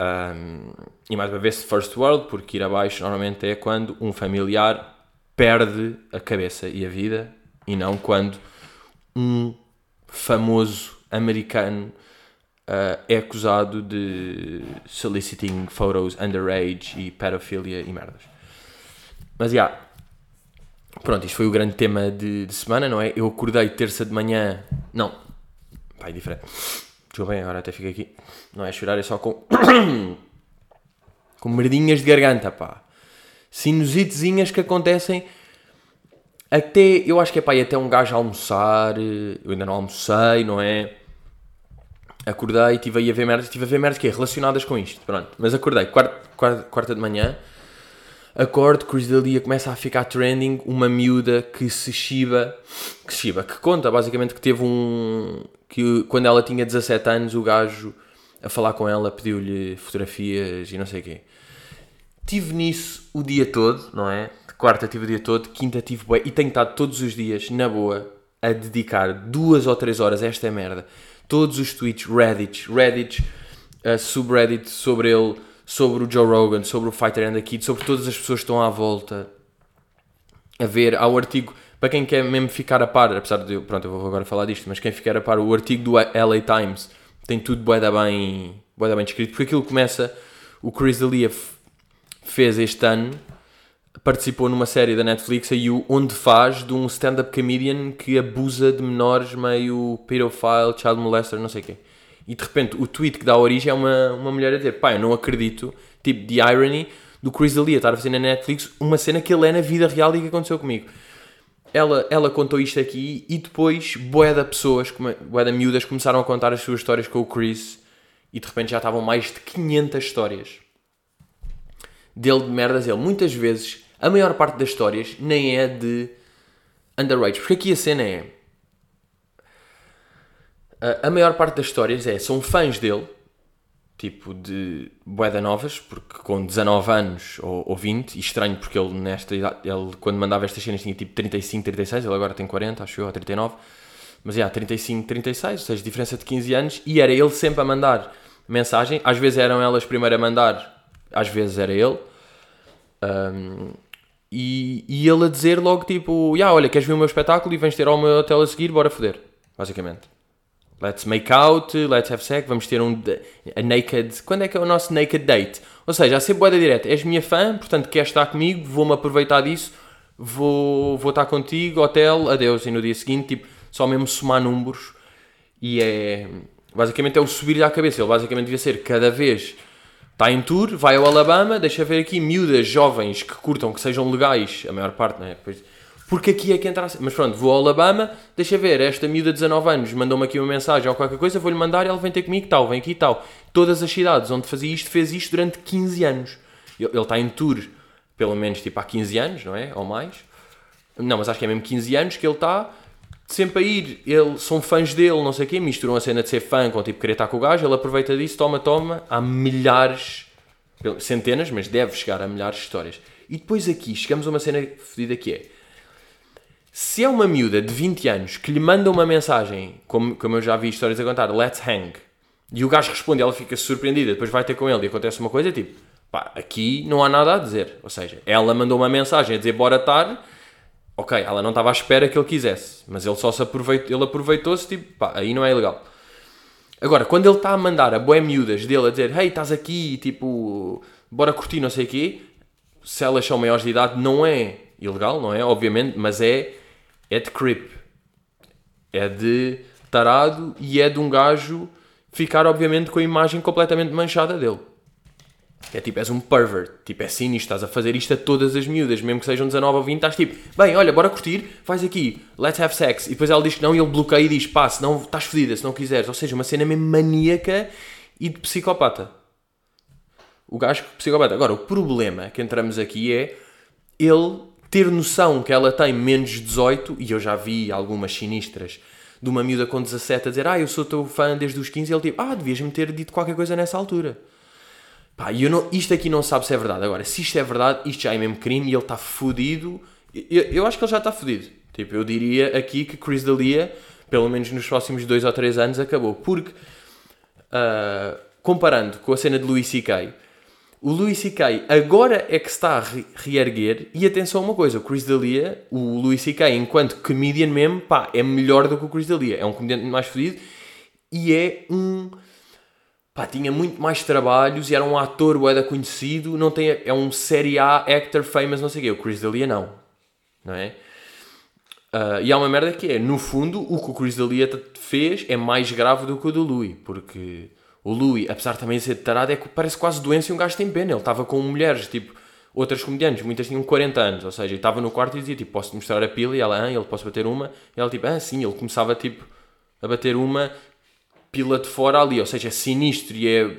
Um, e mais uma vez first world, porque ir abaixo normalmente é quando um familiar perde a cabeça e a vida e não quando um famoso americano uh, é acusado de soliciting photos underage e pedofilia e merdas. Mas já, yeah, pronto, isto foi o grande tema de, de, semana, não é? Eu acordei terça de manhã, não, pá, é diferente. Desculpa bem, agora até fico aqui. Não é chorar, é só com. com merdinhas de garganta, pá. Sinusitezinhas que acontecem até. Eu acho que é pá, até um gajo almoçar. Eu ainda não almocei, não é? Acordei, estive aí a ver merdas. Estive a ver merdas que é relacionadas com isto, pronto. Mas acordei, quarta, quarta, quarta de manhã. Acordo, Chris D'Elia começa a ficar trending. Uma miúda que se chiba. Que se chiba, que conta basicamente que teve um que quando ela tinha 17 anos, o gajo a falar com ela pediu-lhe fotografias e não sei o quê. Tive nisso o dia todo, não é? De quarta tive o dia todo, quinta tive bué, e tenho estado todos os dias, na boa, a dedicar duas ou três horas a esta merda. Todos os tweets, Reddit, Reddit, uh, subreddit sobre ele, sobre o Joe Rogan, sobre o Fighter and the Kid, sobre todas as pessoas que estão à volta. A ver, há o artigo para quem quer mesmo ficar a par, apesar de, pronto, eu vou agora falar disto, mas quem ficar a par, o artigo do LA Times tem tudo boeda bem, boeda bem descrito, porque aquilo começa, o Chris D'Elia fez este ano, participou numa série da Netflix, aí onde faz de um stand-up comedian que abusa de menores meio pedophile, child molester, não sei o quê. E de repente o tweet que dá origem é uma, uma mulher a dizer, pá, eu não acredito, tipo, the irony do Chris D'Elia estar a fazer na Netflix uma cena que ele é na vida real e que aconteceu comigo ela, ela contou isto aqui e depois bué de pessoas, bué de miúdas começaram a contar as suas histórias com o Chris e de repente já estavam mais de 500 histórias dele de merdas ele. Muitas vezes, a maior parte das histórias nem é de underage, porque aqui a cena é a maior parte das histórias é, são fãs dele tipo de boeda novas, porque com 19 anos ou, ou 20, e estranho porque ele nesta idade, ele quando mandava estas cenas tinha tipo 35, 36, ele agora tem 40, acho eu, ou 39, mas já, yeah, 35, 36, ou seja, diferença de 15 anos, e era ele sempre a mandar mensagem, às vezes eram elas primeiro a mandar, às vezes era ele, um, e, e ele a dizer logo tipo, já, yeah, olha, queres ver o meu espetáculo e vens ter ao meu hotel a seguir, bora foder, basicamente. Let's make out, let's have sex, vamos ter um a naked. Quando é que é o nosso naked date? Ou seja, a ser boeda direta, és minha fã, portanto queres estar comigo, vou-me aproveitar disso, vou, vou estar contigo, hotel, adeus. E no dia seguinte, tipo, só mesmo somar números e é. Basicamente é o subir-lhe à cabeça. Ele basicamente devia ser cada vez está em tour, vai ao Alabama, deixa ver aqui miúdas jovens que curtam, que sejam legais, a maior parte, não é? Depois, porque aqui é que entra assim. Mas pronto, vou ao Alabama, deixa ver, esta miúda de 19 anos mandou-me aqui uma mensagem ou qualquer coisa, vou-lhe mandar e ele vem ter comigo tal, vem aqui e tal. Todas as cidades onde fazia isto, fez isto durante 15 anos. Ele, ele está em tour, pelo menos tipo há 15 anos, não é? Ou mais. Não, mas acho que é mesmo 15 anos que ele está sempre a ir. Ele, são fãs dele, não sei o quê, misturam a cena de ser fã com tipo querer estar com o gajo, ele aproveita disso, toma, toma. Há milhares, centenas, mas deve chegar a milhares de histórias. E depois aqui chegamos a uma cena fodida que é Se é uma miúda de 20 anos que lhe manda uma mensagem, como, como eu já vi histórias a contar, let's hang, e o gajo responde, ela fica surpreendida, depois vai ter com ele e acontece uma coisa, tipo, pá, aqui não há nada a dizer. Ou seja, ela mandou uma mensagem a dizer bora estar, ok, ela não estava à espera que ele quisesse, mas ele só se aproveitou, ele aproveitou-se, tipo, pá, aí não é ilegal. Agora, quando ele está a mandar a boé miúdas dele a dizer, hey, estás aqui, tipo, bora curtir, não sei o quê, se elas são maiores de idade, não é ilegal, não é? Obviamente, mas é, é de creep. É de tarado e é de um gajo ficar, obviamente, com a imagem completamente manchada dele. É tipo, és um pervert, tipo, é sinistro, estás a fazer isto a todas as miúdas, mesmo que sejam 19 ou 20, estás tipo, bem, olha, bora curtir, faz aqui, let's have sex. E depois ela diz que não e ele bloqueia e diz, pá, se não estás fodida, se não quiseres. Ou seja, uma cena mesmo maníaca e de psicopata. O gajo psicopata. Agora, o problema que entramos aqui é ele ter noção que ela tem menos de 18, e eu já vi algumas sinistras de uma miúda com 17 a dizer, ah, eu sou teu fã desde os 15, e ele tipo, ah, devias-me ter dito qualquer coisa nessa altura. Pá, eu não, isto aqui não sabe se é verdade. Agora, se isto é verdade, isto já é mesmo crime e ele está fodido. Eu, eu acho que ele já está fodido. Tipo, eu diria aqui que Chris D'Elia, pelo menos nos próximos 2 ou 3 anos, acabou. Porque, uh, comparando com a cena de Louis C.K., o Louis C.K. agora é que está a re reerguer. E atenção a uma coisa: o Chris D'Elia, o Louis C.K., enquanto comedian mesmo, pá, é melhor do que o Chris D'Elia. É um comediante mais fodido e é um pá, tinha muito mais trabalhos e era um ator boeda conhecido, não tem, é um série A actor famous, não sei o quê. O Chris D'Elia não, não é? Uh, e há uma merda que é, no fundo, o que o Chris D'Elia fez é mais grave do que o do Louis, porque o Louis, apesar de também ser tarado, é que parece quase doença e um gajo tem pena. Ele estava com mulheres, tipo, outras comediantes, muitas tinham 40 anos, ou seja, estava no quarto e dizia, tipo, posso mostrar a pila? E ela, ah, ele posso bater uma? E ela, tipo, ah, sim, ele começava, tipo, a bater uma pila de fora ali, ou seja, é sinistro e é.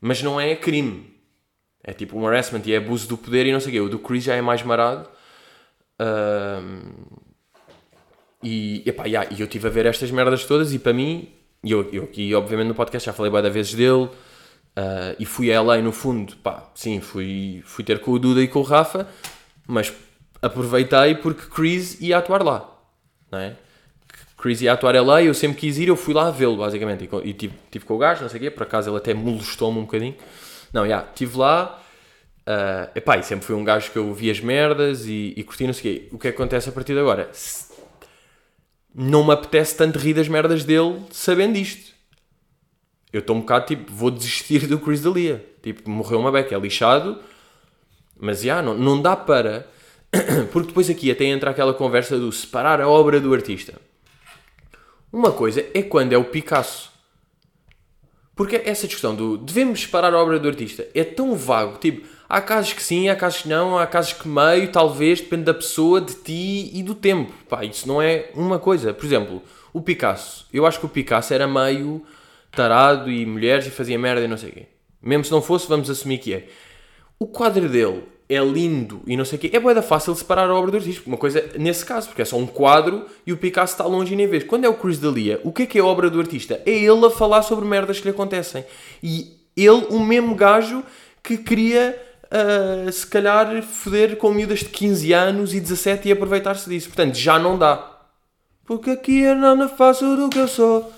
Mas não é crime. É tipo um harassment e é abuso do poder e não sei o quê. O do Chris já é mais marado. Um, e, epá, yeah, e eu estive a ver estas merdas todas e para mim, e eu, eu aqui obviamente no podcast já falei várias vezes dele uh, e fui a LA no fundo, pá, sim, fui, fui ter com o Duda e com o Rafa, mas aproveitei porque Chris ia atuar lá, não é? Chris ia atuar LA, eu sempre quis ir, eu fui lá vê-lo, basicamente. E, e tive, tive com o gajo, não sei o quê, por acaso ele até molestou-me um bocadinho. Não, já, yeah, estive lá. Uh, epá, e sempre fui um gajo que eu vi as merdas e, e curti, não sei o quê. O que acontece a partir de agora? Não me apetece tanto rir das merdas dele sabendo isto. Eu estou um bocado tipo, vou desistir do Chris D'Elia. Tipo, morreu uma beca, é lixado. Mas já, não, não dá para. Porque depois aqui até entra aquela conversa do separar a obra do artista. Uma coisa é quando é o Picasso. Porque essa discussão do devemos separar a obra do artista é tão vago. Tipo, há casos que sim, há casos que não, há casos que meio, talvez, depende da pessoa, de ti e do tempo. Pá, isso não é uma coisa. Por exemplo, o Picasso. Eu acho que o Picasso era meio tarado e mulheres e fazia merda e não sei o quê. Mesmo se não fosse, vamos assumir que é. O quadro dele é lindo e não sei o quê, é boeda fácil separar a obra do artista. Uma coisa, nesse caso, porque é só um quadro e o Picasso está longe e nem vês. Quando é o Chris D'Elia, o que é que é a obra do artista? É ele a falar sobre merdas que lhe acontecem. E ele, o mesmo gajo que queria, uh, se calhar, foder com miúdas de 15 anos e 17 e aproveitar-se disso. Portanto, já não dá. Porque aqui é nada fácil do que eu sou.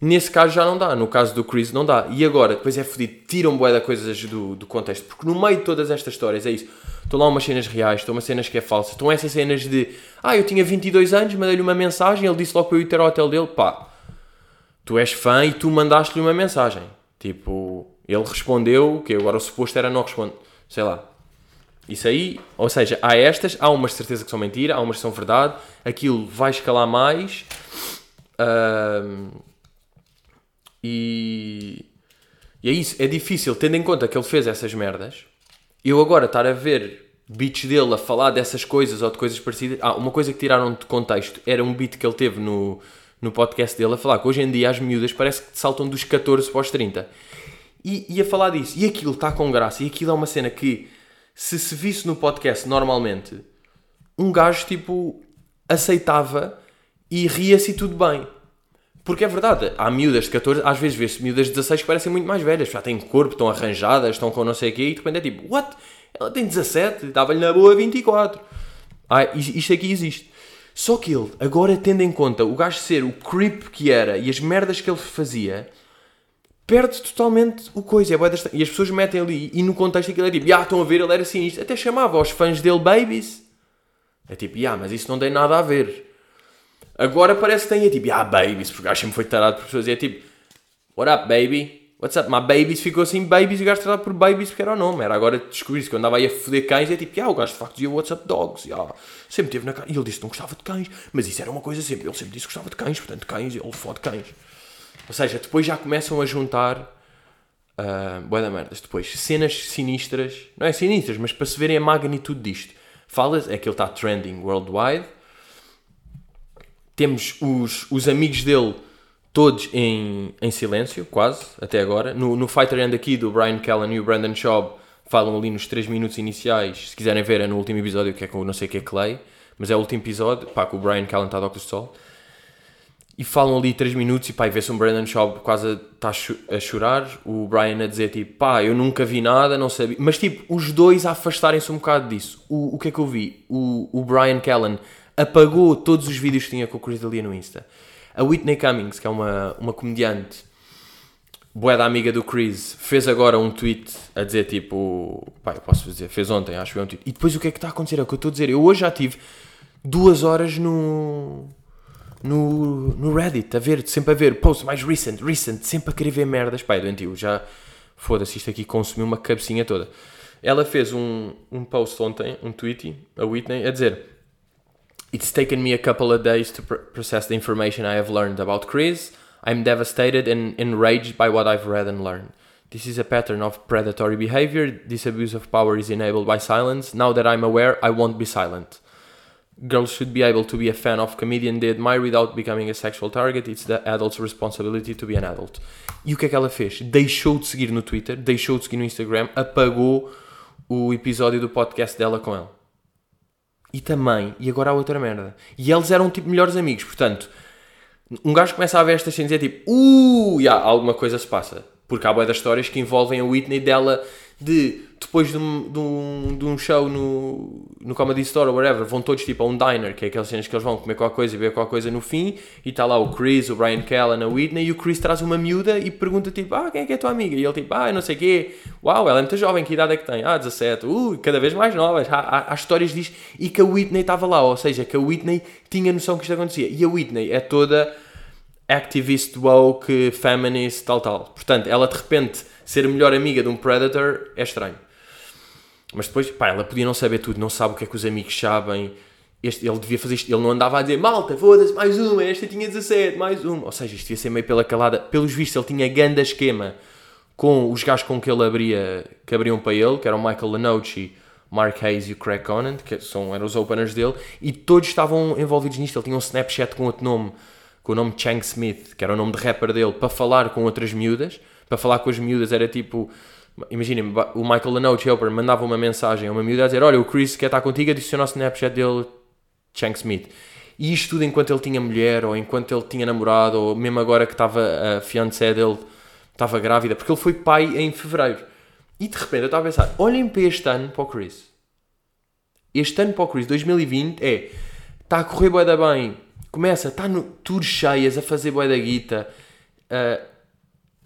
Nesse caso já não dá, no caso do Chris não dá. E agora, depois é fodido, tiram bué de coisas do, do contexto, porque no meio de todas estas histórias é isso. Estão lá umas cenas reais, estão umas cenas que é falsa, estão essas cenas de ah, eu tinha 22 anos, mandei-lhe uma mensagem, ele disse logo para eu ir ter ao hotel dele, pá, tu és fã e tu mandaste-lhe uma mensagem. Tipo, ele respondeu, que agora o suposto era não responder, sei lá. Isso aí, ou seja, há estas, há umas certeza que são mentira, há umas que são verdade, aquilo vai escalar mais. E, e é isso, é difícil, tendo em conta que ele fez essas merdas, eu agora estar a ver beats dele a falar dessas coisas ou de coisas parecidas. Ah, uma coisa que tiraram de contexto era um beat que ele teve no, no podcast dele a falar que hoje em dia as miúdas parece que saltam dos 14 para os 30. E, e a falar disso. E aquilo está com graça. E aquilo é uma cena que, se se visse no podcast normalmente, um gajo tipo aceitava e ria-se tudo bem. Porque é verdade, há miúdas de 14, às vezes vê-se miúdas de 16 que parecem muito mais velhas, já têm corpo, estão arranjadas, estão com não sei o quê, e de repente é tipo, what? Ela tem 17, estava-lhe na boa 24. Ah, isto aqui existe. Só que ele, agora tendo em conta o gajo ser o creep que era e as merdas que ele fazia, perde totalmente o coisa. É E as pessoas metem ali, e no contexto aquilo é tipo, ah, estão a ver, ele era sinistro. Até chamava aos fãs dele babies. É tipo, ah, mas isso não tem nada a ver. Agora parece que tem, é tipo, ah, babies, porque o gajo sempre foi tarado por pessoas. E é tipo, what up, baby? What's up? My babies ficou assim, babies, e o gajo tratado por babies porque era o nome. Era agora descobrir-se que eu andava aí a foder cães e é tipo, ah, o gajo de facto dizia what's up, dogs. E, sempre teve na cara. E ele disse que não gostava de cães, mas isso era uma coisa sempre. Ele sempre disse que gostava de cães, portanto, cães, ele fode cães. Ou seja, depois já começam a juntar uh, bué da merdas. Depois, cenas sinistras, não é sinistras, mas para se verem a magnitude disto. Falas, é que ele está trending worldwide. Temos os, os amigos dele todos em, em silêncio, quase, até agora. No, no Fighter End aqui do Brian Callen e o Brandon Schaub falam ali nos 3 minutos iniciais. Se quiserem ver, é no último episódio, que é com não sei o que é Clay. Mas é o último episódio, pá, que o Brian Callen está a Dr. Sol. E falam ali 3 minutos e pá, e vê-se um Brandon Schaub quase a, tá a, cho- a chorar. O Brian a dizer tipo, pá, eu nunca vi nada, não sabia. Mas tipo, os dois a afastarem-se um bocado disso. O, o que é que eu vi? O, o Brian Callen apagou todos os vídeos que tinha com o Chris D'Elia no Insta. A Whitney Cummings, que é uma, uma comediante bué da amiga do Chris, fez agora um tweet a dizer tipo, pá, eu posso dizer, fez ontem, acho que foi um tweet. E depois o que é que está a acontecer? É o que eu estou a dizer. Eu hoje já tive duas horas no, no, no Reddit, a ver, sempre a ver, post mais recent, recent, sempre a querer ver merdas. Pá, é doentio, já, foda-se, isto aqui consumiu uma cabecinha toda. Ela fez um, um post ontem, um tweet, a Whitney, a dizer It's taken me a couple of days to pr- process the information I have learned about Chris. I'm devastated and enraged by what I've read and learned. This is a pattern of predatory behavior. This abuse of power is enabled by silence. Now that I'm aware, I won't be silent. Girls should be able to be a fan of comedian they admire without becoming a sexual target. It's the adult's responsibility to be an adult. E o que é que ela fez? Deixou de seguir no Twitter, deixou de seguir no Instagram, apagou o episódio do podcast dela com ele. E também, e agora há outra merda. E eles eram tipo melhores amigos, portanto, um gajo começa a ver estas cenas e é tipo, uh, já, alguma coisa se passa. Porque há boia das histórias que envolvem a Whitney dela de, depois de um, de um, de um show no, no Comedy Store ou whatever, vão todos tipo a um diner, que é aquelas cenas que eles vão comer qualquer coisa e beber qualquer coisa no fim, e está lá o Chris, o Brian Callen, a Whitney, e o Chris traz uma miúda e pergunta tipo, ah, quem é que é a tua amiga? E ele tipo, ah, não sei o quê, uau, ela é muito jovem, que idade é que tem? Ah, 17, uh, cada vez mais novas, há, há, há histórias disto, e que a Whitney estava lá, ou seja, que a Whitney tinha noção que isto acontecia, e a Whitney é toda activist, woke, feminist, tal, tal. Portanto, ela de repente ser a melhor amiga de um predator é estranho. Mas depois, pá, ela podia não saber tudo, não sabe o que é que os amigos sabem. Este, ele devia fazer isto, ele não andava a dizer malta, foda-se, mais uma, esta tinha 17, mais uma. Ou seja, isto devia ser meio pela calada. Pelos vistos, ele tinha ganda esquema com os gajos com que ele abria, que abriam para ele, que eram Michael Lanochi, Mark Hayes e o Craig Conant, que são, eram os openers dele, e todos estavam envolvidos nisto. Ele tinha um Snapchat com outro nome, com o nome Chang Smith, que era o nome de rapper dele, para falar com outras miúdas. Para falar com as miúdas era tipo. Imaginem, o Michael Lanoche Helper mandava uma mensagem a uma miúda a dizer: Olha, o Chris quer estar contigo, adiciona o Snapchat dele, Chang Smith. E isto tudo enquanto ele tinha mulher, ou enquanto ele tinha namorado, ou mesmo agora que estava a fiancé dele estava grávida, porque ele foi pai em fevereiro. E de repente eu estava a pensar: olhem para este ano para o Chris. Este ano para o Chris, 2020, é. Está a correr bué da bem, começa, está no tour cheias, a fazer bué da guita. Uh,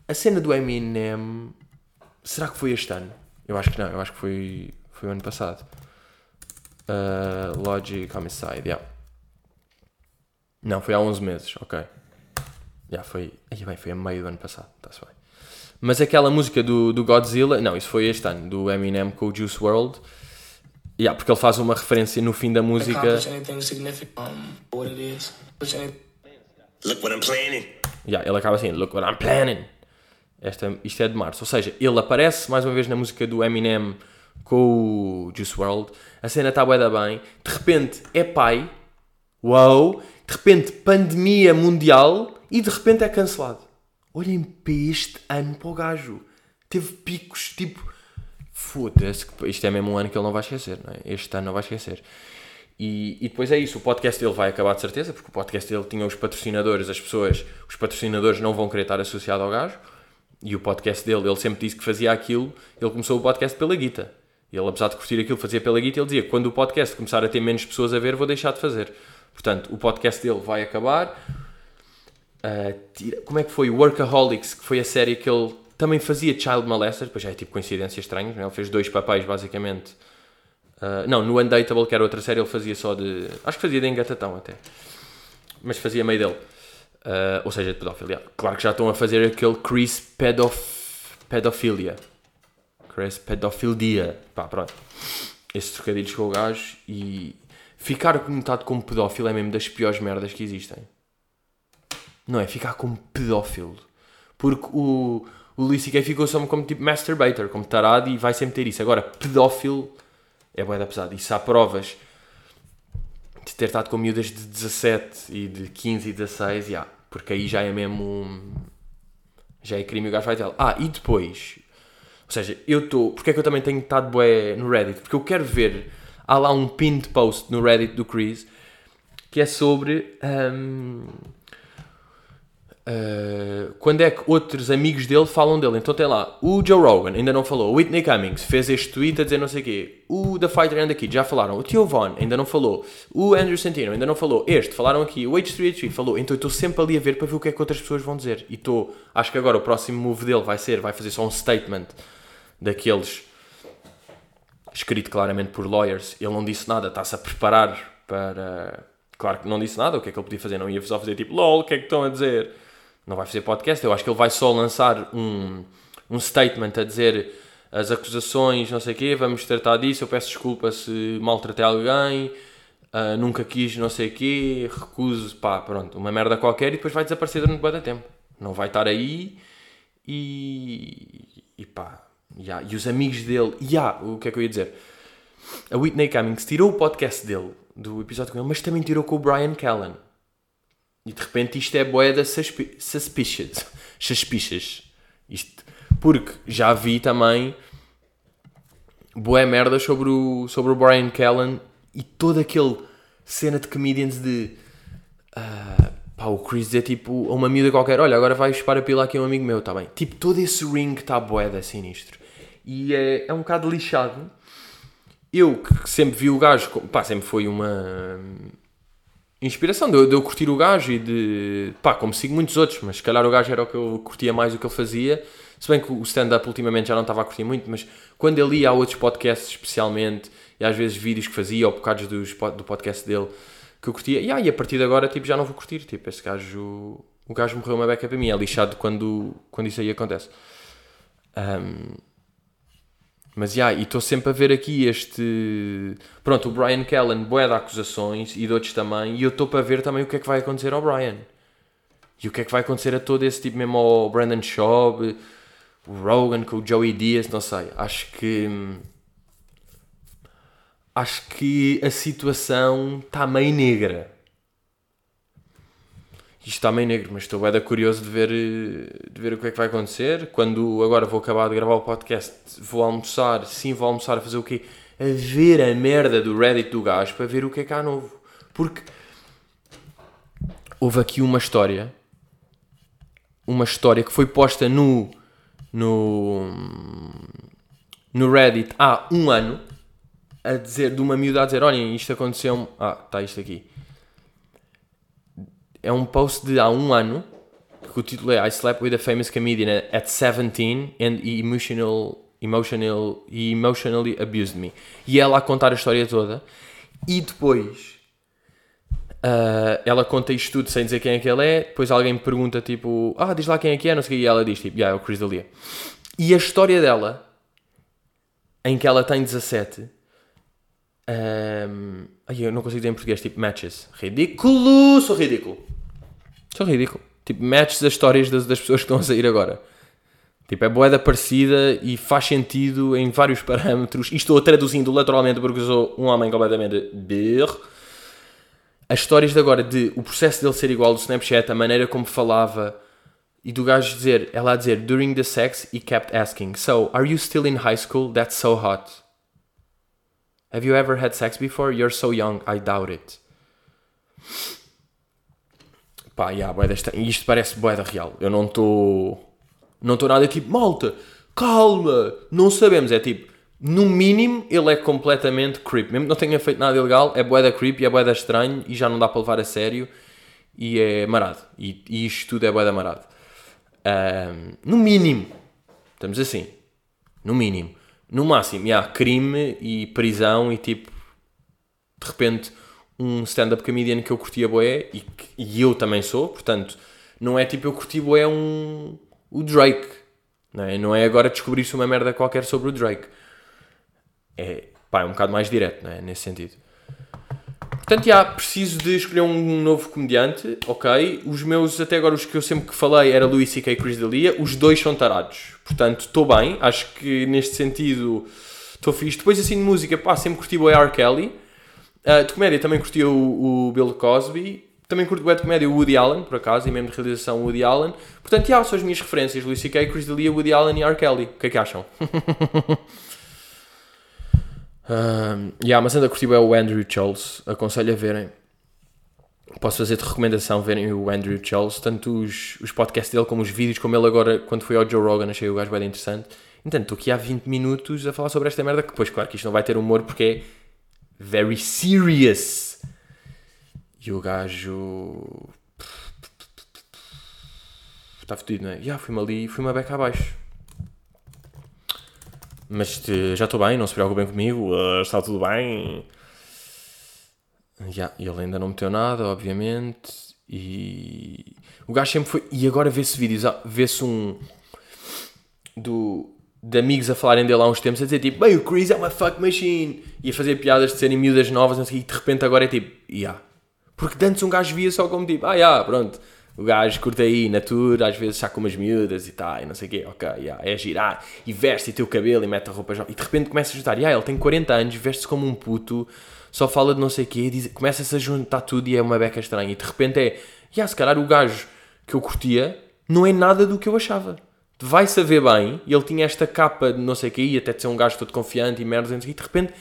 a cena do Eminem, será que foi este ano? Eu acho que não, eu acho que foi, foi o ano passado. Uh, Logic Homicide, yeah. Não, foi há 11 meses, ok. Já foi, aí bem, foi a meio do ano passado, está-se bem. Mas aquela música do, do Godzilla, não, isso foi este ano, do Eminem com o Juice World. Yeah, porque ele faz uma referência no fim da música. accomplish anything significant. What it is. Accomplish any- Look what I'm planning. Yeah, ele acaba assim, look what I'm planning. Esta, isto é de março. Ou seja, ele aparece mais uma vez na música do Eminem com o Juice World. A cena está bué da bem. De repente é pai. Uau! De repente pandemia mundial e de repente é cancelado. Olhem para este ano para o gajo. Teve picos tipo. Foda-se, isto é mesmo um ano que ele não vai esquecer, não é? Este ano não vai esquecer. E, e depois é isso, o podcast dele vai acabar de certeza, porque o podcast dele tinha os patrocinadores, as pessoas, os patrocinadores não vão querer estar associados ao gajo. E o podcast dele, ele sempre disse que fazia aquilo, ele começou o podcast pela guita. Ele, apesar de curtir aquilo, fazia pela guita, ele dizia: quando o podcast começar a ter menos pessoas a ver, vou deixar de fazer. Portanto, o podcast dele vai acabar. Uh, tira- como é que foi? Workaholics, que foi a série que ele também fazia Child Molester, depois já é tipo coincidências estranhas, né? ele fez dois papéis basicamente. Uh, não, no Undateable, que era outra série, ele fazia só de. Acho que fazia de engatatão até. Mas fazia meio dele. Uh, ou seja, de pedofilia. Claro que já estão a fazer aquele Chris pedof... Pedofilia. Chris Pedofilia. Pá, pronto. Esses trocadilhos com o gajo e ficar conectado como pedófilo é mesmo das piores merdas que existem. Não é? Ficar como pedófilo. Porque o, o Luís C.K. ficou só como tipo masturbator, como tarado e vai sempre ter isso. Agora, pedófilo é bué da pesada. Isso há provas de ter estado com miúdas de 17 e de 15 e 16, já. Porque aí já é mesmo. um- Já é crime o gajo vai ter. Ah, e depois. Ou seja, eu estou. Porque é que eu também tenho estado bué no Reddit? Porque eu quero ver. Há lá um pinned post no Reddit do Chris que é sobre. hum, Uh, quando é que outros amigos dele falam dele. Então tem lá o Joe Rogan, ainda não falou. O Whitney Cummings fez este tweet a dizer não sei o quê. O The Fighter and the Kid já falaram. O Theo Vaughn ainda não falou. O Andrew Santino ainda não falou. Este falaram aqui. O H3H3 falou. Então eu estou sempre ali a ver para ver o que é que outras pessoas vão dizer. E estou. Acho que agora o próximo move dele vai ser. Vai fazer só um statement daqueles escrito claramente por lawyers. Ele não disse nada. Está-se a preparar para. Claro que não disse nada. O que é que ele podia fazer? Não ia só fazer tipo LOL, o que é que estão a dizer? Não vai fazer podcast. Eu acho que ele vai só lançar um, um statement a dizer as acusações, não sei o quê, vamos tratar disso. Eu peço desculpa se maltratei alguém, ah, nunca quis não sei o quê, recuso, pá, pronto, uma merda qualquer e depois vai desaparecer durante muito tempo. Não vai estar aí e. e pá, já. e os amigos dele, já, o que é que eu ia dizer? A Whitney Cummings tirou o podcast dele, do episódio com ele, mas também tirou com o Brian Callen. E de repente isto é boeda suspi suspicious. Suspicious. Isto, porque já vi também boé merda sobre o, sobre o Brian Callen e toda aquele cena de comedians de ah, pá, o Chris dizer tipo a uma miúda qualquer, olha, agora vai chupar a pila aqui um amigo meu, tá bem. Tipo, todo esse ring está boeda sinistro. E é, é um bocado lixado. Eu que sempre vi o gajo, pá, sempre foi uma inspiração de eu, de eu curtir o gajo e de pá, como sigo muitos outros, mas se calhar o gajo era o que eu curtia mais o que ele fazia. Se bem que o stand-up ultimamente já não estava a curtir muito, mas quando ele ia a outros podcasts, especialmente, e às vezes vídeos que fazia ou bocados dos, do podcast dele que eu curtia, e, ah, e a partir de agora tipo, já não vou curtir. Tipo, esse gajo, o gajo morreu uma beca para mim, é lixado quando, quando isso aí acontece. Ahm, mas já, e estou sempre a ver aqui este. Pronto, o Brian Callen, boé de acusações e de outros também, e eu estou para ver também o que é que vai acontecer ao Brian. E o que é que vai acontecer a todo esse tipo, mesmo ao Brandon Schaub, o Rogan, com o Joey Diaz, não sei. Acho que. Acho que a situação está meio negra. Isto está meio negro, mas estou bem curioso de ver, de ver o que é que vai acontecer. Quando agora vou acabar de gravar o podcast, vou almoçar, sim, vou almoçar a fazer o quê? A ver a merda do Reddit do gajo para ver o que é que há novo. Porque houve aqui uma história, uma história que foi posta no, no, no Reddit há um ano, a dizer, de uma miúda a dizer, olhem, isto aconteceu, ah, está isto aqui é um post de há um ano que o título é I slept with a famous comedian at 17 and he emotional, emotional, he emotionally abused me. E ela a contar a história toda e depois ah, ela conta isto tudo sem dizer quem é que ele é. Depois alguém pergunta tipo, ah, diz lá quem é que é, não sei o que, e ela diz tipo, yeah, é o Chris D'Elia. E a história dela, em que ela tem 17, Ahm, ai, eu não consigo dizer em português, tipo matches. Ridículo! Sou ridículo. Sou ridículo. Tipo, matches das histórias das, das pessoas que estão a sair agora. Tipo, é boeda parecida e faz sentido em vários parâmetros. E estou traduzindo lateralmente porque eu sou um homem completamente birro. As histórias de agora, de o processo dele ser igual do Snapchat, a maneira como falava e do gajo dizer, ela a dizer, during the sex, he kept asking, So, are you still in high school? That's so hot. Have you ever had sex before? You're so young, I doubt it. Pá, yeah, boeda isto parece boeda real. Eu não estou. Não estou nada tipo, malta, calma, não sabemos. É tipo, no mínimo, ele é completamente creep. Mesmo que não tenha feito nada ilegal, é boeda creep e é boeda estranho e já não dá para levar a sério e é marado. E, e isto tudo é boeda marado. Ahm, no mínimo, estamos assim, no mínimo. No máximo, há crime e prisão e tipo, de repente, um stand-up comedian que eu curtia boé e, e eu também sou, portanto, não é tipo eu curti boé um, o Drake, não é? Não é agora descobrir-se uma merda qualquer sobre o Drake. É, pá, é um bocado mais direto, não é? Nesse sentido. Portanto, já, preciso de escolher um novo comediante, ok? Os meus, até agora, os que eu sempre que falei era Louis C.K. e Chris D'Elia, os dois são tarados. Portanto, estou bem, acho que neste sentido estou fixe. Depois, assim, de música, pá, sempre curti o R. Kelly. Ah, de comédia também curti o, o Bill Cosby. Também curto bué de comédia o Woody Allen, por acaso, e mesmo de realização o Woody Allen. Portanto, já, são as minhas referências. Louis C.K., Chris D'Elia, Woody Allen e R. Kelly. O que é que acham? Um, yeah, mas anda a curtir é o Andrew Charles. Aconselho a verem. Posso fazer de recomendação verem o Andrew Charles, tanto os, os podcasts dele como os vídeos, como ele agora, quando foi ao Joe Rogan, achei o gajo bem interessante. Entanto, estou aqui há 20 minutos a falar sobre esta merda, que depois, claro que isto não vai ter humor porque é very serious. E o gajo. Está fodido, não é? Yeah, fui-me ali, fui-me a beca abaixo. Mas eh, já estou bem, não se preocupem comigo, eh, está tudo bem. Já, ele ainda não meteu nada, obviamente. E o gajo sempre foi. E agora vê-se vídeos, ah, vê-se um do, de amigos a falarem dele há uns tempos a dizer tipo, bem, o Chris é uma fuck machine e a fazer piadas de serem miúdas novas não sei, e de repente agora é tipo, yeah. Porque antes um gajo via só como tipo, ah, yeah, pronto, o gajo curta aí, natura, às vezes saca umas miúdas e tá, e não sei o quê, ok, yeah, é girar, e veste e tem o cabelo e mete a roupa jovem, e de repente começa a juntar, yeah, ele tem 40 anos, veste-se como um puto, só fala de não sei o quê, começa-se a juntar tudo e é uma beca estranha, e de repente é, yeah, se calhar o gajo que eu curtia não é nada do que eu achava. Vai saber bem, e ele tinha esta capa de não sei o quê, e até de ser um gajo todo confiante e merda, e de repente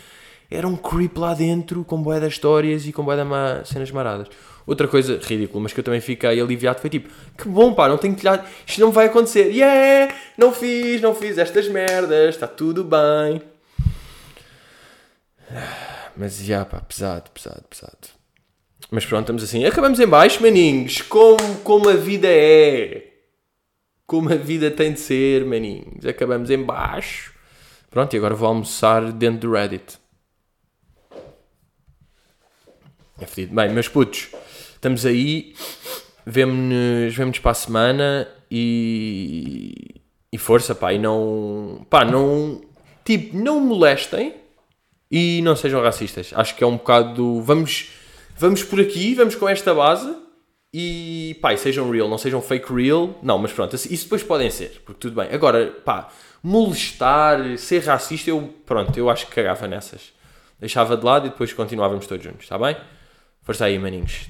era um creep lá dentro, com boé das histórias e com boé ma- cenas maradas. Outra coisa ridícula, mas que eu também fiquei aliviado, foi tipo, que bom pá, não tenho tirar, isto não vai acontecer, yeah, não fiz, não fiz estas merdas, está tudo bem. Mas já pá, pesado, pesado, pesado. Mas pronto, estamos assim, acabamos em baixo, maninhos, como, como a vida é. Como a vida tem de ser, maninhos. Acabamos em baixo. Pronto, e agora vou almoçar dentro do Reddit. É fedido. Bem, meus putos, estamos aí. Vemo-nos vemo para a semana e. E força, pá. E não. Pá, não. Tipo, não molestem e não sejam racistas. Acho que é um bocado. do- Vamos, vamos por aqui, vamos com esta base e pá, e sejam real, não sejam fake real. Não, mas pronto, isso depois podem ser, porque tudo bem. Agora, pá, molestar, ser racista, eu pronto, eu acho que cagava nessas. Deixava de lado e depois continuávamos todos juntos, está bem? Força aí, maninhos.